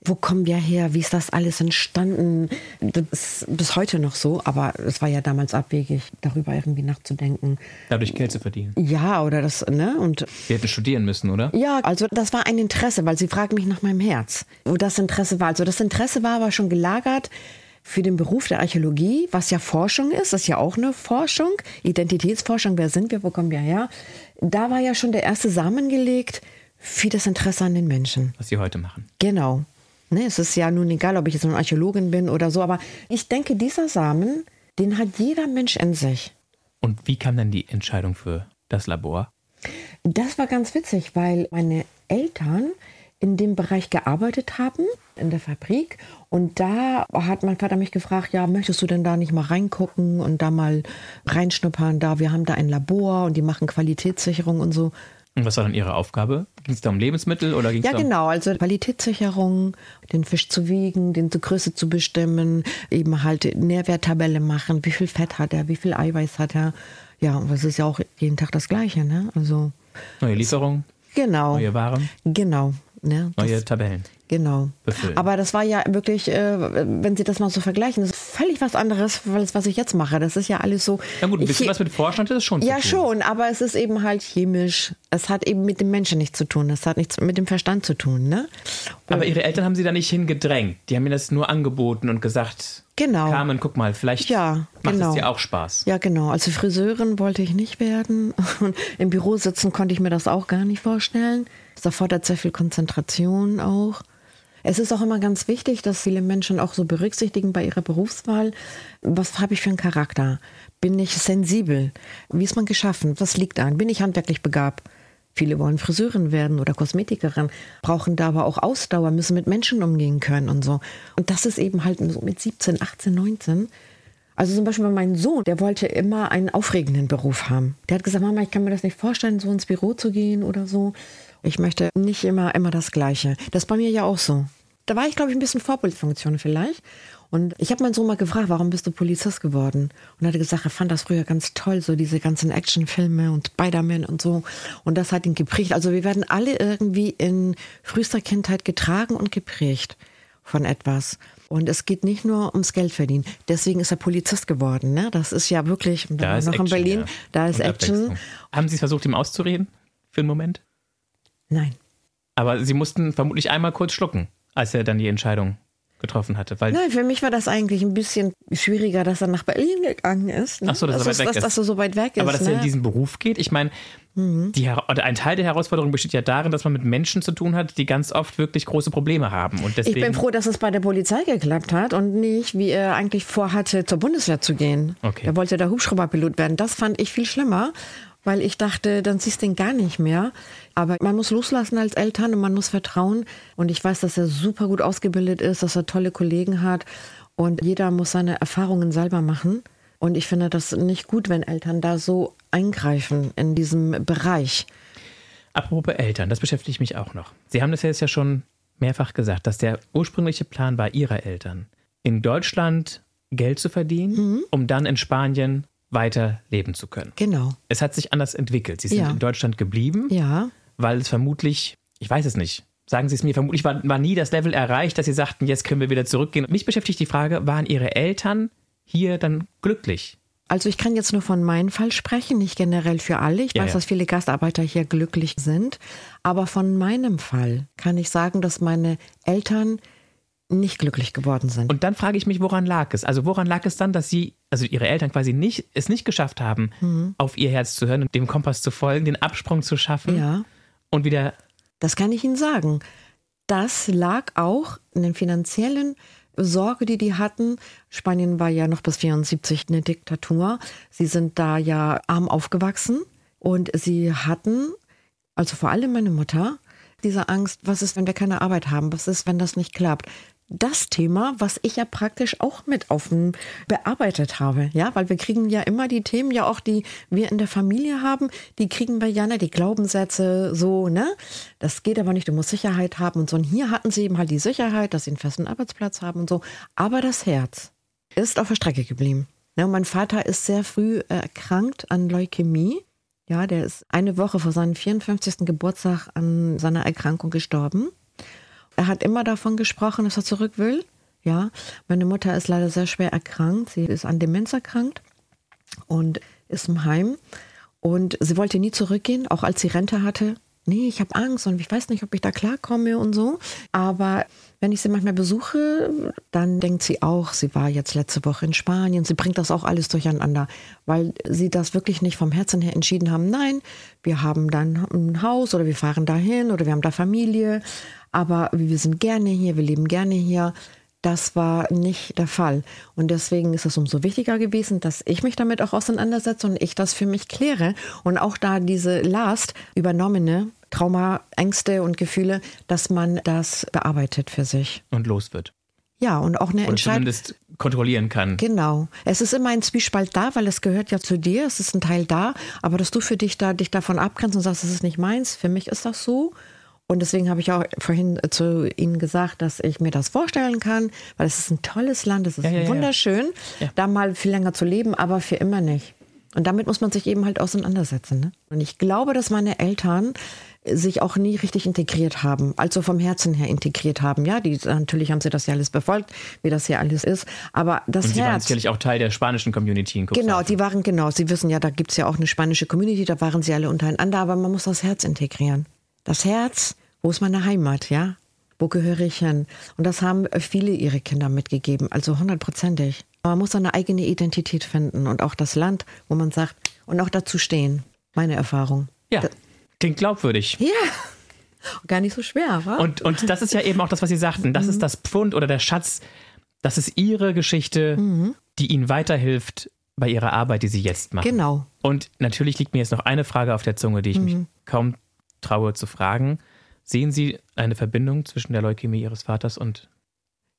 Wo kommen wir her? Wie ist das alles entstanden? Das ist bis heute noch so, aber es war ja damals abwegig, darüber irgendwie nachzudenken. Dadurch Geld zu verdienen. Ja, oder das, ne? Und Sie hätten studieren müssen, oder? ja, also das war ein Interesse, weil sie fragt mich nach meinem Herz, wo das Interesse war. Also das Interesse war aber schon gelagert für den Beruf der Archäologie, was ja Forschung ist, das ist ja auch eine Forschung, Identitätsforschung, wer sind wir, wo kommen wir her? Da war ja schon der erste Samen gelegt für das Interesse an den Menschen. Was Sie heute machen. Genau. Ne, es ist ja nun egal, ob ich jetzt eine Archäologin bin oder so, aber ich denke, dieser Samen, den hat jeder Mensch in sich. Und wie kam dann die Entscheidung für das Labor? Das war ganz witzig, weil meine Eltern in dem Bereich gearbeitet haben, in der Fabrik. Und da hat mein Vater mich gefragt, ja, möchtest du denn da nicht mal reingucken und da mal reinschnuppern? Da, wir haben da ein Labor und die machen Qualitätssicherung und so. Und was war dann Ihre Aufgabe? Ging es da um Lebensmittel oder ging Ja, es da um genau. Also Qualitätssicherung, den Fisch zu wiegen, den zur Größe zu bestimmen, eben halt Nährwerttabelle machen, wie viel Fett hat er, wie viel Eiweiß hat er. Ja, und das ist ja auch jeden Tag das Gleiche, ne? Also neue Lieferung, genau, neue Waren, genau, ne? Das, neue Tabellen? genau. befüllen. Aber das war ja wirklich, äh, wenn Sie das mal so vergleichen, das ist völlig was anderes, als was ich jetzt mache. Das ist ja alles so. Ja gut, ein bisschen ich- was mit Vorstand ist schon Ja, schon, aber es ist eben halt chemisch. Es hat eben mit dem Menschen nichts zu tun. Es hat nichts mit dem Verstand zu tun, ne? Aber Ihre Eltern haben Sie da nicht hingedrängt. Die haben mir das nur angeboten und gesagt, Genau. Carmen, guck mal, vielleicht Ja, macht genau. es dir auch Spaß. Ja, genau. Also Friseurin wollte ich nicht werden. Und im Büro sitzen konnte ich mir das auch gar nicht vorstellen. Das erfordert sehr viel Konzentration auch. Es ist auch immer ganz wichtig, dass viele Menschen auch so berücksichtigen bei ihrer Berufswahl, was habe ich für einen Charakter? Bin ich sensibel? Wie ist man geschaffen? Was liegt an? Bin ich handwerklich begabt? Viele wollen Friseurin werden oder Kosmetikerin, brauchen da aber auch Ausdauer, müssen mit Menschen umgehen können und so. Und das ist eben halt so mit 17, 18, 19 also zum Beispiel mein Sohn, der wollte immer einen aufregenden Beruf haben. Der hat gesagt, Mama, ich kann mir das nicht vorstellen, so ins Büro zu gehen oder so. Ich möchte nicht immer, immer das Gleiche. Das ist bei mir ja auch so. Da war ich, glaube ich, ein bisschen Vorbildfunktion vielleicht. Und ich habe meinen Sohn mal gefragt, warum bist du Polizist geworden? Und er hat gesagt, er fand das früher ganz toll, so diese ganzen Actionfilme und Spider-Man und so. Und das hat ihn geprägt. Also wir werden alle irgendwie in frühester Kindheit getragen und geprägt von etwas. Und es geht nicht nur ums Geld verdienen. Deswegen ist er Polizist geworden. Ne? Das ist ja wirklich, Da ist noch Action, in Berlin, ja. da ist Und Action. Haben Sie es versucht, ihm auszureden? Für einen Moment? Nein. Aber Sie mussten vermutlich einmal kurz schlucken, als er dann die Entscheidung getroffen hatte. Weil Nein, für mich war das eigentlich ein bisschen schwieriger, dass er nach Berlin gegangen ist. Ne? Ach so, dass er weit weg dass, ist. Dass er so weit weg ist. Aber dass ne? er in diesen Beruf geht, ich meine, Mhm. die, ein Teil der Herausforderung besteht ja darin, dass man mit Menschen zu tun hat, die ganz oft wirklich große Probleme haben. Und ich deswegen, bin froh, dass es bei der Polizei geklappt hat und nicht, wie er eigentlich vorhatte, zur Bundeswehr zu gehen. Okay. Er wollte der Hubschrauberpilot werden. Das fand ich viel schlimmer, weil ich dachte, dann siehst du ihn gar nicht mehr. Aber man muss loslassen als Eltern und man muss vertrauen. Und ich weiß, dass er super gut ausgebildet ist, dass er tolle Kollegen hat. Und jeder muss seine Erfahrungen selber machen. Und ich finde das nicht gut, wenn Eltern da so eingreifen in diesem Bereich. Apropos Eltern, das beschäftigt mich auch noch. Sie haben das ja jetzt ja schon mehrfach gesagt, dass der ursprüngliche Plan war Ihrer Eltern, in Deutschland Geld zu verdienen, Mhm. um dann in Spanien weiter leben zu können. Genau. Es hat sich anders entwickelt. Sie sind Ja. in Deutschland geblieben, Ja. weil es vermutlich, ich weiß es nicht, sagen Sie es mir, vermutlich war, war nie das Level erreicht, dass Sie sagten, jetzt können wir wieder zurückgehen. Mich beschäftigt die Frage, waren Ihre Eltern hier dann glücklich? Also ich kann jetzt nur von meinem Fall sprechen, nicht generell für alle. Ich Ja, weiß, ja. dass viele Gastarbeiter hier glücklich sind. Aber von meinem Fall kann ich sagen, dass meine Eltern nicht glücklich geworden sind. Und dann frage ich mich, woran lag es? Also woran lag es dann, dass Sie, also Ihre Eltern quasi nicht, es nicht geschafft haben, Mhm. auf Ihr Herz zu hören und dem Kompass zu folgen, den Absprung zu schaffen ja, und wieder das kann ich Ihnen sagen. Das lag auch in den finanziellen Sorge, die die hatten. Spanien war ja noch bis 74 eine Diktatur. Sie sind da ja arm aufgewachsen und sie hatten, also vor allem meine Mutter, diese Angst, was ist, wenn wir keine Arbeit haben? Was ist, wenn das nicht klappt? Das Thema, was ich ja praktisch auch mit dem bearbeitet habe, ja, weil wir kriegen ja immer die Themen, ja auch die wir in der Familie haben, die kriegen wir ja, ne, die Glaubenssätze, so, ne? Das geht aber nicht, du musst Sicherheit haben und so. Und hier hatten sie eben halt die Sicherheit, dass sie einen festen Arbeitsplatz haben und so. Aber das Herz ist auf der Strecke geblieben. Ne, und mein Vater ist sehr früh erkrankt an Leukämie. Ja, der ist eine Woche vor seinem 54. Geburtstag an seiner Erkrankung gestorben. Er hat immer davon gesprochen, dass er zurück will. Ja, meine Mutter ist leider sehr schwer erkrankt. Sie ist an Demenz erkrankt und ist im Heim. Und sie wollte nie zurückgehen, auch als sie Rente hatte. Nee, ich habe Angst und ich weiß nicht, ob ich da klarkomme und so. Aber wenn ich sie manchmal besuche, dann denkt sie auch, sie war jetzt letzte Woche in Spanien. Sie bringt das auch alles durcheinander, weil sie das wirklich nicht vom Herzen her entschieden haben. Nein, wir haben dann ein Haus oder wir fahren dahin oder wir haben da Familie. Aber wir sind gerne hier, wir leben gerne hier. Das war nicht der Fall. Und deswegen ist es umso wichtiger gewesen, dass ich mich damit auch auseinandersetze und ich das für mich kläre. Und auch da diese Last, übernommene Trauma, Ängste und Gefühle, dass man das bearbeitet für sich. und los wird. Ja, und auch eine Oder Entscheidung. zumindest kontrollieren kann. Genau. Es ist immer ein Zwiespalt da, weil es gehört ja zu dir, es ist ein Teil da, aber dass du für dich da dich davon abgrenzt und sagst, das ist nicht meins, für mich ist das so. Und deswegen habe ich auch vorhin zu Ihnen gesagt, dass ich mir das vorstellen kann, weil es ist ein tolles Land, es ist Ja, ja, wunderschön, Ja. da mal viel länger zu leben, aber für immer nicht. Und damit muss man sich eben halt auseinandersetzen. Ne? Und ich glaube, dass meine Eltern sich auch nie richtig integriert haben, also vom Herzen her integriert haben. Ja, die, natürlich haben sie das ja alles befolgt, wie das hier alles ist. Aber das Und Sie waren Herz. sicherlich auch Teil der spanischen Community in Genau, Cuxhaven. die waren genau. Sie wissen ja, da gibt es ja auch eine spanische Community, da waren sie alle untereinander, aber man muss das Herz integrieren. Das Herz, wo ist meine Heimat, ja? Wo gehöre ich hin? Und das haben viele ihre Kinder mitgegeben, also hundertprozentig. Aber Man muss eine eigene Identität finden und auch das Land, wo man sagt, und auch dazu stehen. Meine Erfahrung. Ja, klingt glaubwürdig. Ja, gar nicht so schwer, wa? Und, und das ist ja eben auch das, was Sie sagten. Das ist das Pfund oder der Schatz. Das ist Ihre Geschichte, die Ihnen weiterhilft bei Ihrer Arbeit, die Sie jetzt machen. genau. Und natürlich liegt mir jetzt noch eine Frage auf der Zunge, die ich mich kaum traue zu fragen. Sehen Sie eine Verbindung zwischen der Leukämie Ihres Vaters und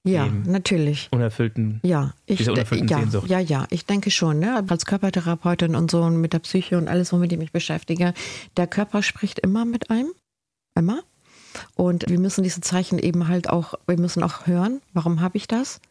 Ja, natürlich. unerfüllten Ja, ich, Diese unerfüllten ja, Sehnsucht. ja, ja, ich denke schon. Ne? Als Körpertherapeutin und so und mit der Psyche und alles, womit ich mich beschäftige, der Körper spricht immer mit einem, immer. Und wir müssen diese Zeichen eben halt auch, wir müssen auch hören, warum habe ich das?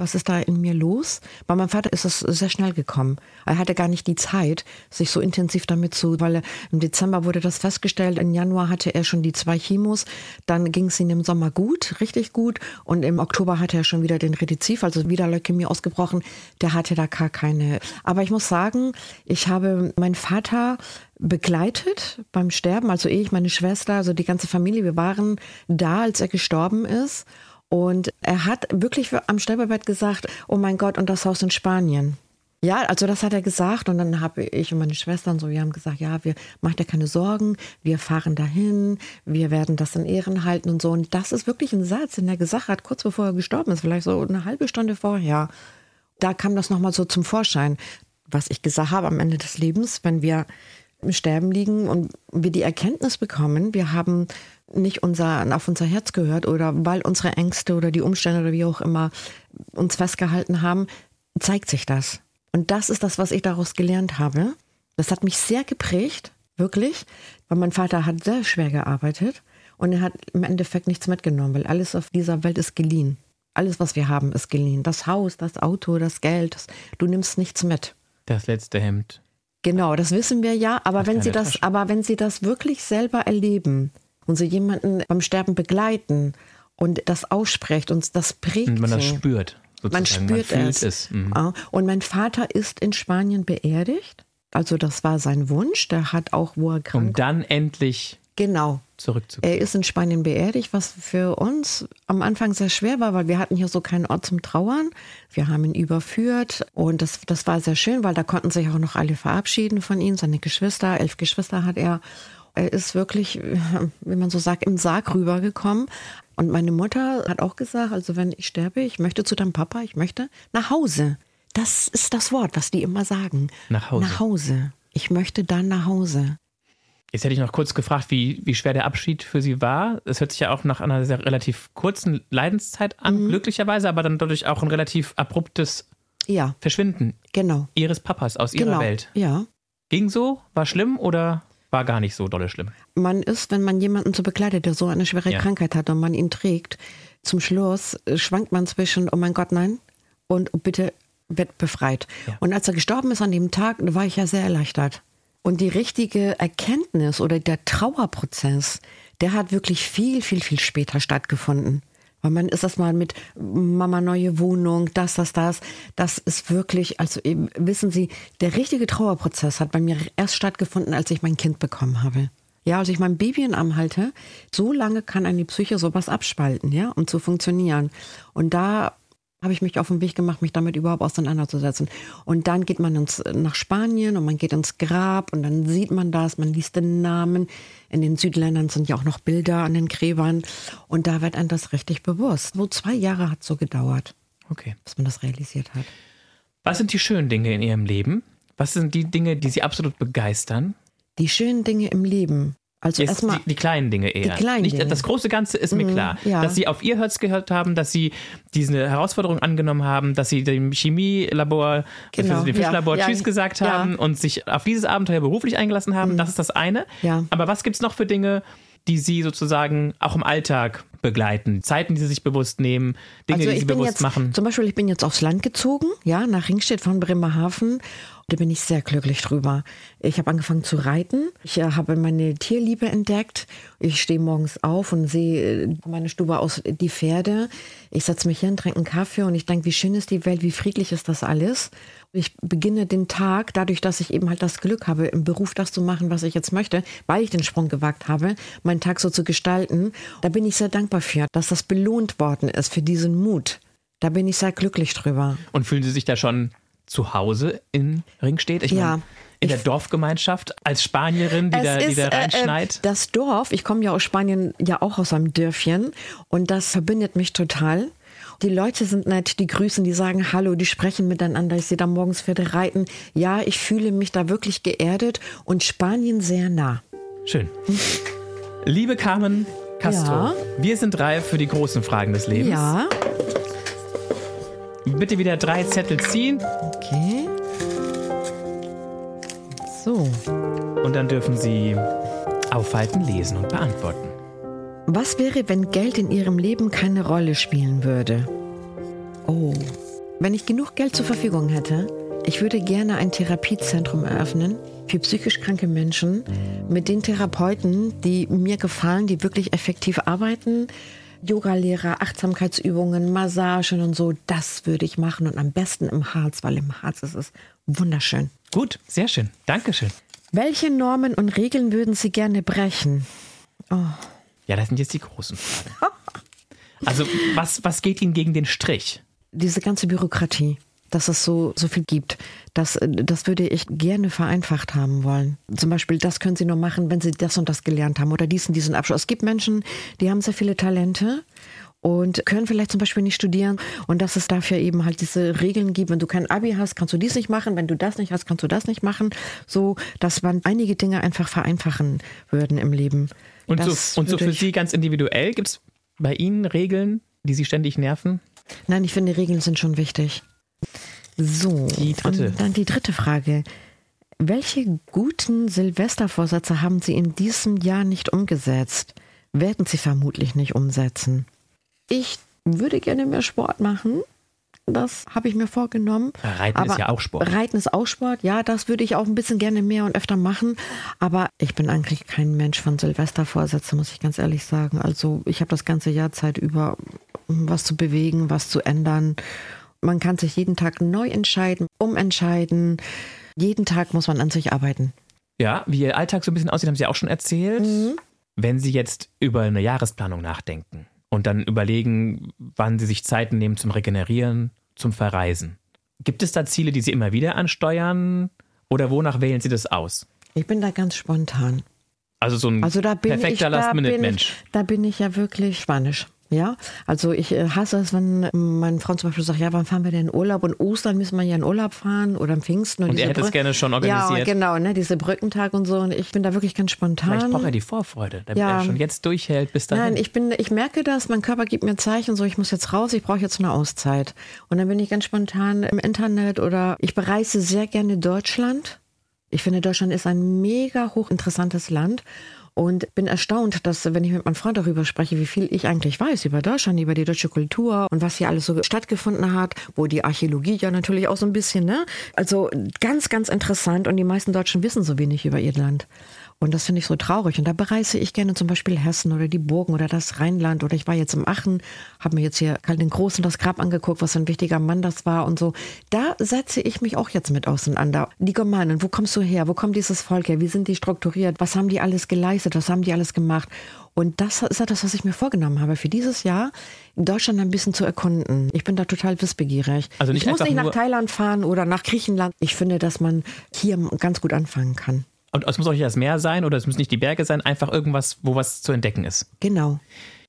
Was ist da in mir los? Bei meinem Vater ist es sehr schnell gekommen. Er hatte gar nicht die Zeit, sich so intensiv damit zu, weil er, im Dezember wurde das festgestellt. Im Januar hatte er schon die zwei Chemos. Dann ging es ihm im Sommer gut, richtig gut. Und im Oktober hatte er schon wieder den Rediziv, also wieder Leukämie ausgebrochen. Der hatte da gar keine. Aber ich muss sagen, ich habe meinen Vater begleitet beim Sterben, also ich, meine Schwester, also die ganze Familie. Wir waren da, als er gestorben ist. Und er hat wirklich am Sterbebett gesagt, oh mein Gott, und das Haus in Spanien. Ja, also das hat er gesagt und dann habe ich und meine Schwestern so, wir haben gesagt, ja, wir machen dir keine Sorgen, wir fahren dahin, wir werden das in Ehren halten und so. Und das ist wirklich ein Satz, den er gesagt hat, kurz bevor er gestorben ist, vielleicht so eine halbe Stunde vorher. Da kam das nochmal so zum Vorschein, was ich gesagt habe am Ende des Lebens, wenn wir im Sterben liegen und wir die Erkenntnis bekommen, wir haben nicht unser, auf unser Herz gehört oder weil unsere Ängste oder die Umstände oder wie auch immer uns festgehalten haben, zeigt sich das. Und das ist das, was ich daraus gelernt habe. Das hat mich sehr geprägt, wirklich, weil mein Vater hat sehr schwer gearbeitet und er hat im Endeffekt nichts mitgenommen, weil alles auf dieser Welt ist geliehen. Alles, was wir haben, ist geliehen. Das Haus, das Auto, das Geld, das, du nimmst nichts mit. das letzte Hemd. Genau, das wissen wir ja. Aber wenn Sie das, Tasche. aber wenn Sie das wirklich selber erleben und Sie jemanden beim Sterben begleiten und das ausspricht und das prägt Und man das spürt. Sozusagen. Man spürt man es. es. Mhm. Und mein Vater ist in Spanien beerdigt. Also das war sein Wunsch. Der hat auch, wo er Um krank dann endlich Genau. zurückzukommen. Er ist in Spanien beerdigt, was für uns am Anfang sehr schwer war, weil wir hatten hier so keinen Ort zum Trauern. Wir haben ihn überführt und das, das war sehr schön, weil da konnten sich auch noch alle verabschieden von ihm, seine Geschwister, elf Geschwister hat er. Er ist wirklich, wie man so sagt, im Sarg rübergekommen. Und meine Mutter hat auch gesagt, also wenn ich sterbe, ich möchte zu deinem Papa, ich möchte nach Hause. Das ist das Wort, was die immer sagen. Nach Hause. Nach Hause. Ich möchte dann nach Hause. Jetzt hätte ich noch kurz gefragt, wie, wie schwer der Abschied für Sie war. Es hört sich ja auch nach einer sehr relativ kurzen Leidenszeit an, Mhm. glücklicherweise, aber dann dadurch auch ein relativ abruptes Ja, Verschwinden genau. Ihres Papas aus Ihrer Genau. Welt. Ja. Ging so? War schlimm oder war gar nicht so dolle schlimm? man ist, wenn man jemanden so begleitet, der so eine schwere Ja. Krankheit hat und man ihn trägt, zum Schluss äh, schwankt man zwischen, oh mein Gott, nein, und oh, bitte wird befreit. Ja. Und als er gestorben ist an dem Tag, da war ich ja sehr erleichtert. Und die richtige Erkenntnis oder der Trauerprozess, der hat wirklich viel, viel, viel später stattgefunden. Weil man ist das mal mit Mama neue Wohnung, das, das, das. Das ist wirklich, also eben, wissen Sie, der richtige Trauerprozess hat bei mir erst stattgefunden, als ich mein Kind bekommen habe. Ja, als ich mein Baby in Arm halte, so lange kann eine Psyche sowas abspalten, ja, um zu funktionieren. Und da habe ich mich auf den Weg gemacht, mich damit überhaupt auseinanderzusetzen. Und dann geht man ins, nach Spanien und man geht ins Grab und dann sieht man das, man liest den Namen. In den Südländern sind ja auch noch Bilder an den Gräbern. Und da wird einem das richtig bewusst. So zwei Jahre hat es so gedauert, Okay. bis man das realisiert hat. Was sind die schönen Dinge in Ihrem Leben? Was sind die Dinge, die Sie absolut begeistern? Die schönen Dinge im Leben. Also erstmal die, die kleinen Dinge eher. Die kleinen Nicht, Dinge. Das große Ganze ist mir Mhm, klar. ja. Dass sie auf ihr Herz gehört haben, dass sie diese Herausforderung angenommen haben, dass sie dem Chemielabor, Genau, dem. Fischlabor Ja, Tschüss gesagt ja. Mhm. haben und sich auf dieses Abenteuer beruflich eingelassen haben. Das ist das eine. Ja. Aber was gibt es noch für Dinge, die sie sozusagen auch im Alltag begleiten? Zeiten, die sie sich bewusst nehmen, Dinge, also die sie bewusst jetzt, machen? Zum Beispiel, ich bin jetzt aufs Land gezogen, ja, nach Ringstedt von Bremerhaven. Da bin ich sehr glücklich drüber. Ich habe angefangen zu reiten. Ich äh, habe meine Tierliebe entdeckt. Ich stehe morgens auf und sehe äh, von meiner Stube aus die Pferde. Ich setze mich hin, trinke einen Kaffee und ich denke, wie schön ist die Welt, wie friedlich ist das alles. Ich beginne den Tag dadurch, dass ich eben halt das Glück habe, im Beruf das zu machen, was ich jetzt möchte, weil ich den Sprung gewagt habe, meinen Tag so zu gestalten. Da bin ich sehr dankbar für, dass das belohnt worden ist, für diesen Mut. Da bin ich sehr glücklich drüber. Und fühlen sie sich da schon zu Hause in Ringstedt? Ich Ja. meine, in der Dorfgemeinschaft als Spanierin, die, da, die da äh, reinschneit? äh, das Dorf, ich komme ja aus Spanien, ja auch aus einem Dörfchen und das verbindet mich total. Die Leute sind nett, die grüßen, die sagen Hallo, die sprechen miteinander. Ich sehe da morgens Pferde reiten. Ja, ich fühle mich da wirklich geerdet und Spanien sehr nah. Schön. Liebe Carmen Castro, Ja. wir sind reif für die großen Fragen des Lebens. Ja, Bitte wieder drei Zettel ziehen okay. So, und dann dürfen Sie aufhalten, lesen und beantworten. was wäre, wenn Geld in Ihrem Leben keine Rolle spielen würde? Oh, wenn ich genug Geld zur Verfügung hätte, ich würde gerne ein Therapiezentrum eröffnen für psychisch kranke Menschen mit den Therapeuten, die mir gefallen, die wirklich effektiv arbeiten. Yogalehrer, Achtsamkeitsübungen, Massagen und so, das würde ich machen und am besten im Harz, weil im Harz ist es wunderschön. Gut, sehr schön. Dankeschön. Welche Normen und Regeln würden Sie gerne brechen? Ja, das sind jetzt die großen Fragen. Also, was, was geht Ihnen gegen den Strich? diese ganze Bürokratie, dass es so, so viel gibt, das, das würde ich gerne vereinfacht haben wollen. Zum Beispiel, das können Sie nur machen, wenn Sie das und das gelernt haben oder diesen, diesen Abschluss. Es gibt Menschen, die haben sehr viele Talente und können vielleicht zum Beispiel nicht studieren und dass es dafür eben halt diese Regeln gibt, wenn du kein Abi hast, kannst du dies nicht machen, wenn du das nicht hast, kannst du das nicht machen, so, dass man einige Dinge einfach vereinfachen würden im Leben. Und Das so, und so für Sie ganz individuell, gibt es bei Ihnen Regeln, die Sie ständig nerven? Nein, ich finde, Regeln sind schon wichtig. So, Die dritte. und dann die dritte Frage. Welche guten Silvestervorsätze haben Sie in diesem Jahr nicht umgesetzt? Werden Sie vermutlich nicht umsetzen. Ich würde gerne mehr Sport machen. Das habe ich mir vorgenommen. Reiten ist Aber ja auch Sport. Reiten ist auch Sport, ja, das würde ich auch ein bisschen gerne mehr und öfter machen. Aber ich bin eigentlich kein Mensch von Silvestervorsätzen, muss ich ganz ehrlich sagen. Also ich habe das ganze Jahr Zeit über, was zu bewegen, was zu ändern. Man kann sich jeden Tag neu entscheiden, umentscheiden. Jeden Tag muss man an sich arbeiten. Ja, wie Ihr Alltag so ein bisschen aussieht, haben Sie auch schon erzählt. Mhm. Wenn Sie jetzt über eine Jahresplanung nachdenken und dann überlegen, wann Sie sich Zeiten nehmen zum Regenerieren, zum Verreisen, gibt es da Ziele, die Sie immer wieder ansteuern oder wonach wählen Sie das aus? Ich bin da ganz spontan. Also so ein Also perfekter Last-Minute-Mensch. da bin ich ja wirklich spanisch. Ja, also ich äh, hasse es, wenn meine Frau zum Beispiel sagt, ja, wann fahren wir denn in Urlaub? Und Ostern müssen wir ja in Urlaub fahren oder am Pfingsten. Und diese er hätte es Brü- gerne schon organisiert. Ja, genau, ne, diese Brückentag und so. Und ich bin da wirklich ganz spontan. Vielleicht braucht er die Vorfreude, damit Ja. er schon jetzt durchhält bis dahin. Nein, ich bin, ich merke das, mein Körper gibt mir Zeichen, so ich muss jetzt raus, ich brauche jetzt eine Auszeit. Und dann bin ich ganz spontan im Internet oder ich bereise sehr gerne Deutschland. Ich finde, Deutschland ist ein mega hochinteressantes Land und bin erstaunt, dass, wenn ich mit meinem Freund darüber spreche, wie viel ich eigentlich weiß über Deutschland, über die deutsche Kultur und was hier alles so stattgefunden hat, wo die Archäologie ja natürlich auch so ein bisschen, ne? Also ganz, ganz interessant und die meisten Deutschen wissen so wenig über ihr Land. Und das finde ich so traurig. Und da bereise ich gerne zum Beispiel Hessen oder die Burgen oder das Rheinland. Oder ich war jetzt im Aachen, habe mir jetzt hier Karl den Großen das Grab angeguckt, was ein wichtiger Mann das war und so. Da setze ich mich auch jetzt mit auseinander. Die Germanen, wo kommst du her? Wo kommt dieses Volk her? Wie sind die strukturiert? Was haben die alles geleistet? Was haben die alles gemacht? Und das ist ja das, was ich mir vorgenommen habe, für dieses Jahr Deutschland ein bisschen zu erkunden. Ich bin da total wissbegierig. Also ich muss nicht nach Thailand fahren oder nach Griechenland. Ich finde, dass man hier ganz gut anfangen kann. Und es muss auch nicht das Meer sein oder es müssen nicht die Berge sein, einfach irgendwas, wo was zu entdecken ist. Genau.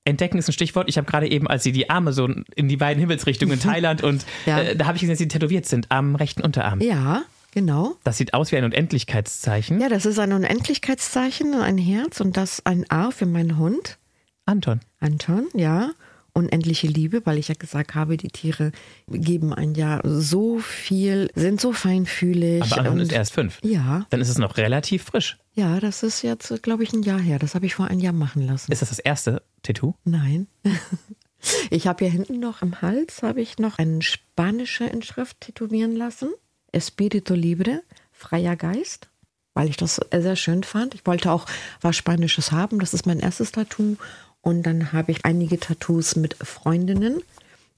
Entdecken ist ein Stichwort. Ich habe gerade eben, als sie die Arme so in die beiden Himmelsrichtungen in Thailand und Ja. äh, da habe ich gesehen, dass sie tätowiert sind am rechten Unterarm. Ja, genau. Das sieht aus wie ein Unendlichkeitszeichen. Ja, das ist ein Unendlichkeitszeichen, ein Herz und das ein A für meinen Hund. Anton. Anton, ja. Unendliche Liebe, weil ich ja gesagt habe, die Tiere geben ein Jahr so viel, sind so feinfühlig. Aber Anton und- ist erst fünf. Ja, Dann ist es noch relativ frisch. ja, das ist jetzt, glaube ich, ein Jahr her. Das habe ich vor einem Jahr machen lassen. Ist das das erste Tattoo? Nein. Ich habe hier hinten noch im Hals habe ich noch eine spanische Inschrift tätowieren lassen. Espíritu Libre, freier Geist, weil ich das sehr schön fand. Ich wollte auch was Spanisches haben. Das ist mein erstes Tattoo. Und dann habe ich einige Tattoos mit Freundinnen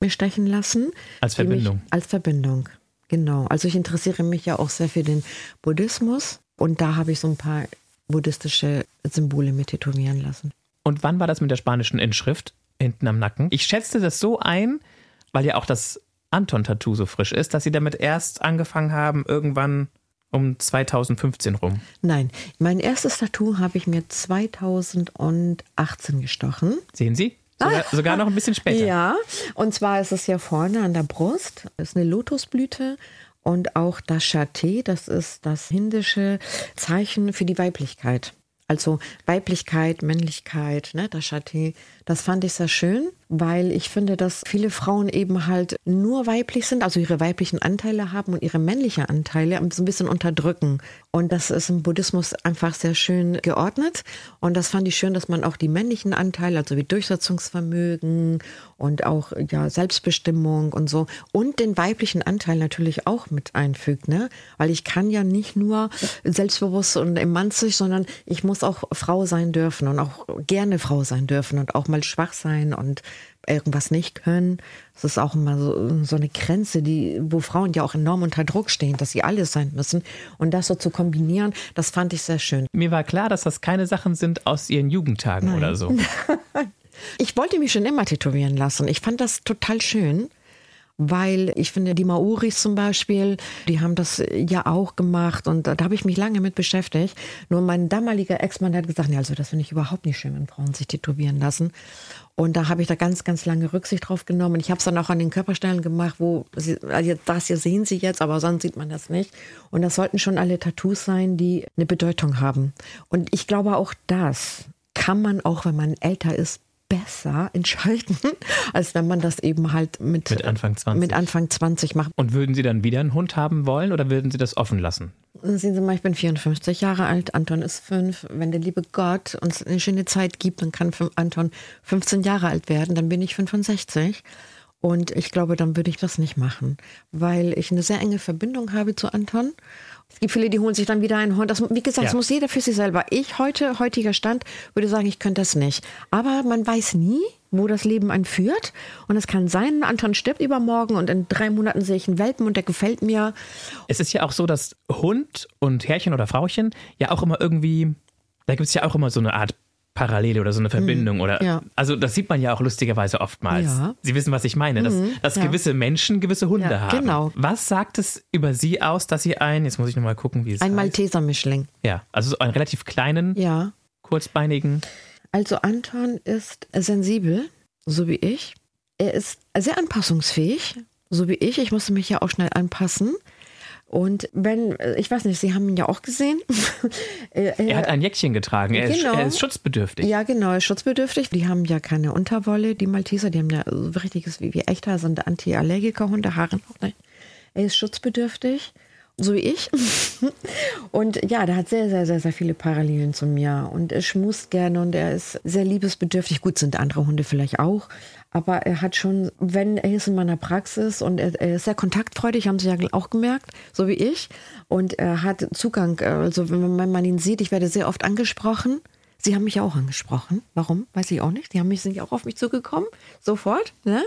mir stechen lassen. Als die mich- Verbindung. Als Verbindung, genau. Also ich interessiere mich ja auch sehr für den Buddhismus. Und da habe ich so ein paar buddhistische Symbole mir tätowieren lassen. Und wann war das mit der spanischen Inschrift hinten am Nacken? Ich schätzte das so ein, weil ja auch das Anton-Tattoo so frisch ist, dass sie damit erst angefangen haben, irgendwann um 2015 rum. Nein, mein erstes Tattoo habe ich mir 2018 gestochen. Sehen Sie? Sogar, sogar noch ein bisschen später. Ja, und zwar ist es hier vorne an der Brust, ist eine Lotusblüte und auch das Chate, das ist das hindische Zeichen für die Weiblichkeit. Also Weiblichkeit, Männlichkeit, ne, das Chate, das fand ich sehr schön, weil ich finde, dass viele Frauen eben halt nur weiblich sind, also ihre weiblichen Anteile haben und ihre männlichen Anteile so ein bisschen unterdrücken. Und das ist im Buddhismus einfach sehr schön geordnet. Und das fand ich schön, dass man auch die männlichen Anteile, also wie Durchsetzungsvermögen und auch ja, Selbstbestimmung und so und den weiblichen Anteil natürlich auch mit einfügt, ne? Weil ich kann ja nicht nur selbstbewusst und emanzig, sondern ich muss auch Frau sein dürfen und auch gerne Frau sein dürfen und auch mal schwach sein und irgendwas nicht können. Das ist auch immer so, so eine Grenze, die, wo Frauen ja auch enorm unter Druck stehen, dass sie alles sein müssen. Und das so zu kombinieren, das fand ich sehr schön. Mir war klar, dass das keine Sachen sind aus ihren Jugendtagen oder so. Ich wollte mich schon immer tätowieren lassen. Ich fand das total schön, weil ich finde, die Maoris zum Beispiel, die haben das ja auch gemacht und da habe ich mich lange mit beschäftigt. Nur mein damaliger Ex-Mann hat gesagt, nee, also das finde ich überhaupt nicht schön, wenn Frauen sich tätowieren lassen. Und da habe ich da ganz, ganz lange Rücksicht drauf genommen. Ich habe es dann auch an den Körperstellen gemacht, wo sie, also das hier sehen Sie jetzt, aber sonst sieht man das nicht. Und das sollten schon alle Tattoos sein, die eine Bedeutung haben. Und ich glaube auch das kann man auch, wenn man älter ist, besser entscheiden, als wenn man das eben halt mit, Mit Anfang 20. mit Anfang 20 macht. Und würden Sie dann wieder einen Hund haben wollen oder würden Sie das offen lassen? Sehen Sie mal, ich bin 54 Jahre alt, Anton ist fünf. Wenn der liebe Gott uns eine schöne Zeit gibt, dann kann Anton 15 Jahre alt werden, dann bin ich 65. Und ich glaube, dann würde ich das nicht machen, weil ich eine sehr enge Verbindung habe zu Anton. Es gibt viele, die holen sich dann wieder einen Hund. Das, wie gesagt, Ja. das muss jeder für sich selber. Ich heute, heutiger Stand, würde sagen, ich könnte das nicht. Aber man weiß nie, wo das Leben einen führt. Und es kann sein, Anton stirbt übermorgen und in drei Monaten sehe ich einen Welpen und der gefällt mir. Es ist ja auch so, dass Hund und Herrchen oder Frauchen ja auch immer irgendwie, da gibt es ja auch immer so eine Art Parallele oder so eine Verbindung oder ja. also das sieht man ja auch lustigerweise oftmals. Ja. Sie wissen, was ich meine, dass, dass ja. gewisse Menschen gewisse Hunde Ja, haben. genau. Was sagt es über Sie aus, dass Sie ein, jetzt muss ich nochmal gucken, wie es Ein. Malteser-Mischling. Ja, also so einen relativ kleinen, Ja. kurzbeinigen. Also Anton ist sensibel, so wie ich. Er ist sehr anpassungsfähig, so wie ich. Ich musste mich ja auch schnell anpassen. Und wenn, ich weiß nicht, Sie haben ihn ja auch gesehen. er, hat ein Jäckchen getragen, er, ist, Genau. er ist schutzbedürftig. ja, genau, er ist schutzbedürftig. Die haben ja keine Unterwolle, die Malteser, die haben ja so richtiges wie, wie echter, sind Anti-Allergiker-Hunde, Haare noch nicht. Er ist schutzbedürftig, so wie ich. Und ja, der hat sehr, sehr, sehr, sehr viele Parallelen zu mir. Und er schmust gerne und er ist sehr liebesbedürftig. Gut, sind andere Hunde vielleicht auch. Aber er hat schon, wenn er ist in meiner Praxis und er, er ist sehr kontaktfreudig, haben Sie ja auch gemerkt, so wie ich. Und er hat Zugang, äh, also wenn man, ihn sieht, ich werde sehr oft angesprochen. Sie haben mich auch angesprochen. Warum? Weiß ich auch nicht. Die haben mich, sind ja auch auf mich zugekommen. Sofort. Ne?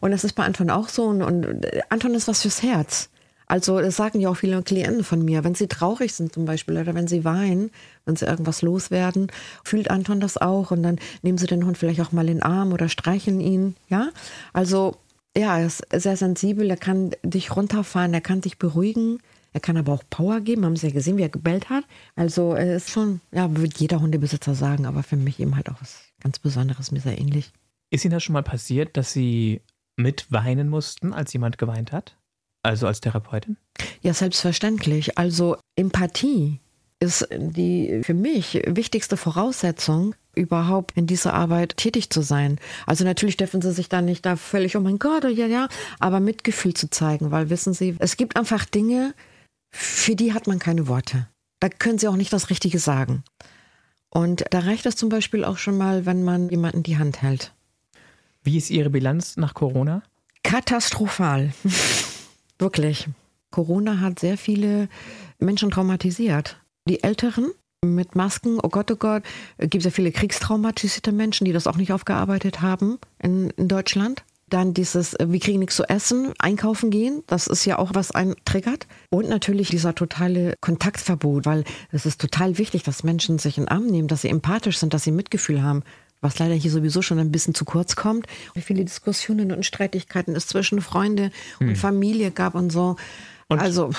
Und das ist bei Anton auch so. Und, und äh, Anton ist was fürs Herz. Also das sagen ja auch viele Klienten von mir, wenn sie traurig sind zum Beispiel oder wenn sie weinen, wenn sie irgendwas loswerden, fühlt Anton das auch und dann nehmen sie den Hund vielleicht auch mal in den Arm oder streicheln ihn, ja. Also ja, er ist sehr sensibel, er kann dich runterfahren, er kann dich beruhigen, er kann aber auch Power geben, haben Sie ja gesehen, wie er gebellt hat. Also er ist schon, ja, würde jeder Hundebesitzer sagen, aber für mich eben halt auch was ganz Besonderes, mir sehr ähnlich. Ist Ihnen das schon mal passiert, dass Sie mitweinen mussten, als jemand geweint hat? Also als Therapeutin? Ja, selbstverständlich. Also Empathie ist die für mich wichtigste Voraussetzung, überhaupt in dieser Arbeit tätig zu sein. Also natürlich dürfen sie sich da nicht da völlig, oh mein Gott, ja, ja, aber Mitgefühl zu zeigen, weil wissen Sie, es gibt einfach Dinge, für die hat man keine Worte. Da können sie auch nicht das Richtige sagen. Und da reicht es zum Beispiel auch schon mal, wenn man jemanden die Hand hält. Wie ist Ihre Bilanz nach Corona? Katastrophal. Wirklich. Corona hat sehr viele Menschen traumatisiert. Die Älteren mit Masken, oh Gott, oh Gott, es gibt sehr viele kriegstraumatisierte Menschen, die das auch nicht aufgearbeitet haben in, in Deutschland. Dann dieses, wir kriegen nichts zu essen, einkaufen gehen, das ist ja auch was einen triggert. Und natürlich dieser totale Kontaktverbot, weil es ist total wichtig, dass Menschen sich in Arm nehmen, dass sie empathisch sind, dass sie Mitgefühl haben was leider hier sowieso schon ein bisschen zu kurz kommt. Wie viele Diskussionen und Streitigkeiten es zwischen Freunde hm. und Familie gab und so. Und also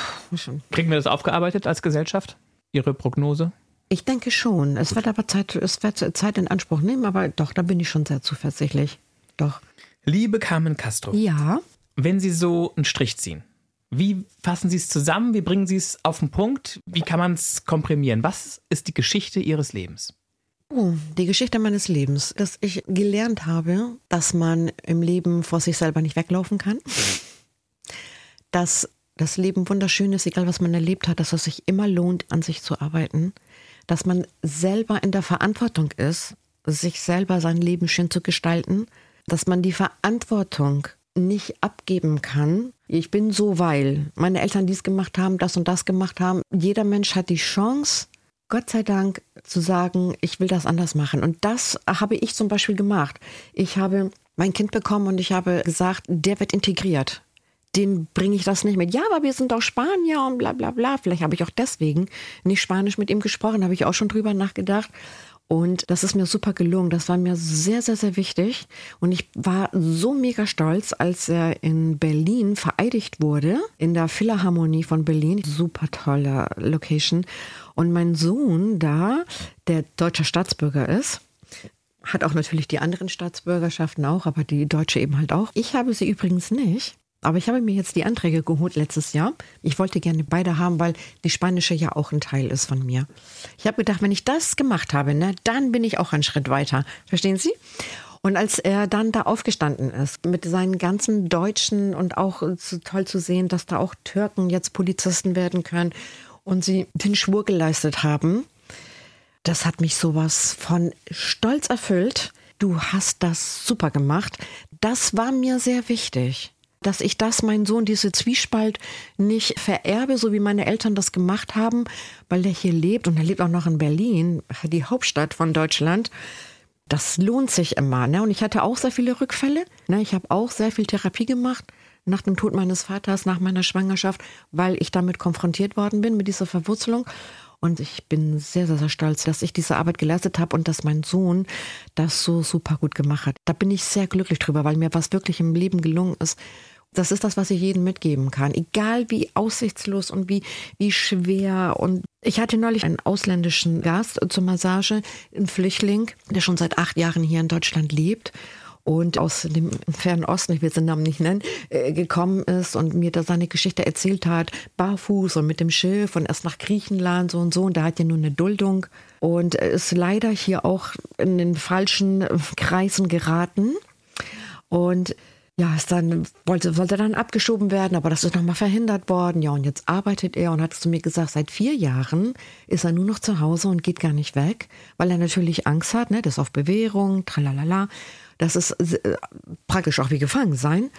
kriegen wir das aufgearbeitet als Gesellschaft? Ihre Prognose? Ich denke schon. Es wird aber Zeit, es wird Zeit in Anspruch nehmen, aber doch, da bin ich schon sehr zuversichtlich. Doch. Liebe Carmen Castro. Ja. Wenn Sie so einen Strich ziehen, wie fassen Sie es zusammen? Wie bringen Sie es auf den Punkt? Wie kann man es komprimieren? Was ist die Geschichte Ihres Lebens? Oh, die Geschichte meines Lebens, dass ich gelernt habe, dass man im Leben vor sich selber nicht weglaufen kann. Dass das Leben wunderschön ist, egal was man erlebt hat, dass es sich immer lohnt, an sich zu arbeiten. Dass man selber in der Verantwortung ist, sich selber sein Leben schön zu gestalten. Dass man die Verantwortung nicht abgeben kann. Ich bin so, weil meine Eltern dies gemacht haben, das und das gemacht haben. Jeder Mensch hat die Chance, Gott sei Dank zu sagen, ich will das anders machen. Und das habe ich zum Beispiel gemacht. Ich habe mein Kind bekommen und ich habe gesagt, der wird integriert. Den bringe ich das nicht mit. Ja, aber wir sind doch Spanier und bla bla bla. Vielleicht habe ich auch deswegen nicht Spanisch mit ihm gesprochen, habe ich auch schon drüber nachgedacht. Und das ist mir super gelungen. Das war mir sehr, sehr, sehr wichtig. Und ich war so mega stolz, als er in Berlin vereidigt wurde, in der Philharmonie von Berlin. Super tolle Location. Und mein Sohn da, der deutscher Staatsbürger ist, hat auch natürlich die anderen Staatsbürgerschaften auch, aber die deutsche eben halt auch. Ich habe sie übrigens nicht. Aber ich habe mir jetzt die Anträge geholt letztes Jahr. Ich wollte gerne beide haben, weil die spanische ja auch ein Teil ist von mir. Ich habe gedacht, wenn ich das gemacht habe, ne, dann bin ich auch einen Schritt weiter. Verstehen Sie? Und als er dann da aufgestanden ist, mit seinen ganzen Deutschen und auch so toll zu sehen, dass da auch Türken jetzt Polizisten werden können und sie den Schwur geleistet haben, das hat mich sowas von Stolz erfüllt. Du hast das super gemacht. Das war mir sehr wichtig dass ich das meinen Sohn, diese Zwiespalt nicht vererbe, so wie meine Eltern das gemacht haben, weil der hier lebt und er lebt auch noch in Berlin, die Hauptstadt von Deutschland. Das lohnt sich immer. Ne? Und ich hatte auch sehr viele Rückfälle. Ne? Ich habe auch sehr viel Therapie gemacht nach dem Tod meines Vaters, nach meiner Schwangerschaft, weil ich damit konfrontiert worden bin, mit dieser Verwurzelung. Und ich bin sehr, sehr, sehr stolz, dass ich diese Arbeit geleistet habe und dass mein Sohn das so super gut gemacht hat. Da bin ich sehr glücklich drüber, weil mir was wirklich im Leben gelungen ist, das ist das, was ich jedem mitgeben kann. Egal wie aussichtslos und wie, wie schwer. Und ich hatte neulich einen ausländischen Gast zur Massage, einen Flüchtling, der schon seit acht Jahren hier in Deutschland lebt und aus dem fernen Osten, ich will den Namen nicht nennen, äh, gekommen ist und mir da seine Geschichte erzählt hat, barfuß und mit dem Schiff und erst nach Griechenland so und so und da hat ja nur eine Duldung und ist leider hier auch in den falschen Kreisen geraten und ja, ist dann, wollte, wollte dann abgeschoben werden, aber das ist nochmal verhindert worden. Ja, und jetzt arbeitet er und hat zu mir gesagt, seit vier Jahren ist er nur noch zu Hause und geht gar nicht weg, weil er natürlich Angst hat, ne, das ist auf Bewährung, tralalala. Das ist äh, praktisch auch wie gefangen sein.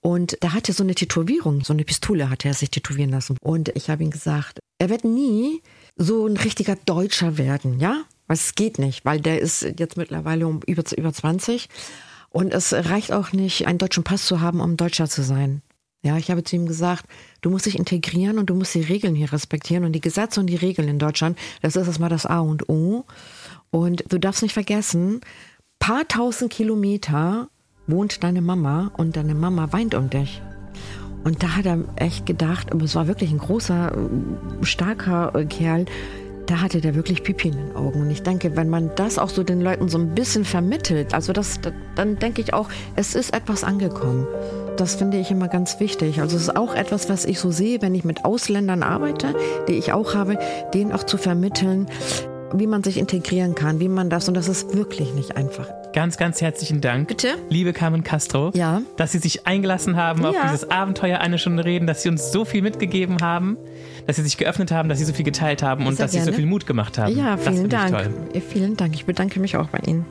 Und da hatte so eine Tätowierung, so eine Pistole hatte er sich tätowieren lassen. Und ich habe ihm gesagt, er wird nie so ein richtiger Deutscher werden, ja? Weil es geht nicht, weil der ist jetzt mittlerweile um über, über 20 und es reicht auch nicht, einen deutschen Pass zu haben, um Deutscher zu sein. Ja, ich habe zu ihm gesagt, du musst dich integrieren und du musst die Regeln hier respektieren und die Gesetze und die Regeln in Deutschland, das ist erstmal das A und O. Und du darfst nicht vergessen, paar tausend Kilometer wohnt deine Mama und deine Mama weint um dich. Und da hat er echt gedacht, aber es war wirklich ein großer, starker Kerl, da hatte der wirklich Pipi in den Augen. Und ich denke, wenn man das auch so den Leuten so ein bisschen vermittelt, also das, dann denke ich auch, es ist etwas angekommen. Das finde ich immer ganz wichtig. Also es ist auch etwas, was ich so sehe, wenn ich mit Ausländern arbeite, die ich auch habe, denen auch zu vermitteln, wie man sich integrieren kann, wie man das, und das ist wirklich nicht einfach. Ganz, ganz herzlichen Dank. Bitte? Liebe Carmen Castro. Ja. Dass Sie sich eingelassen haben auf Ja. dieses Abenteuer eine Stunde reden, dass Sie uns so viel mitgegeben haben, dass Sie sich geöffnet haben, dass Sie so viel geteilt haben und Sehr dass Sie so gerne. viel Mut gemacht haben. Ja, vielen Dank. Vielen Dank. Ich bedanke mich auch bei Ihnen.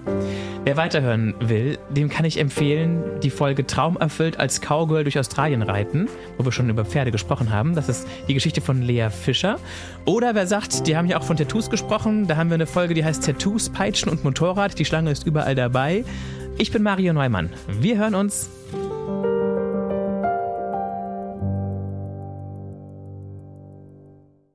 Wer weiterhören will, dem kann ich empfehlen, die Folge Traum erfüllt als Cowgirl durch Australien reiten, wo wir schon über Pferde gesprochen haben. Das ist die Geschichte von Lea Fischer. Oder wer sagt, die haben ja auch von Tattoos gesprochen, da haben wir eine Folge, die heißt Tattoos, Peitschen und Motorrad. Die Schlange ist überall dabei. Ich bin Mario Neumann. Wir hören uns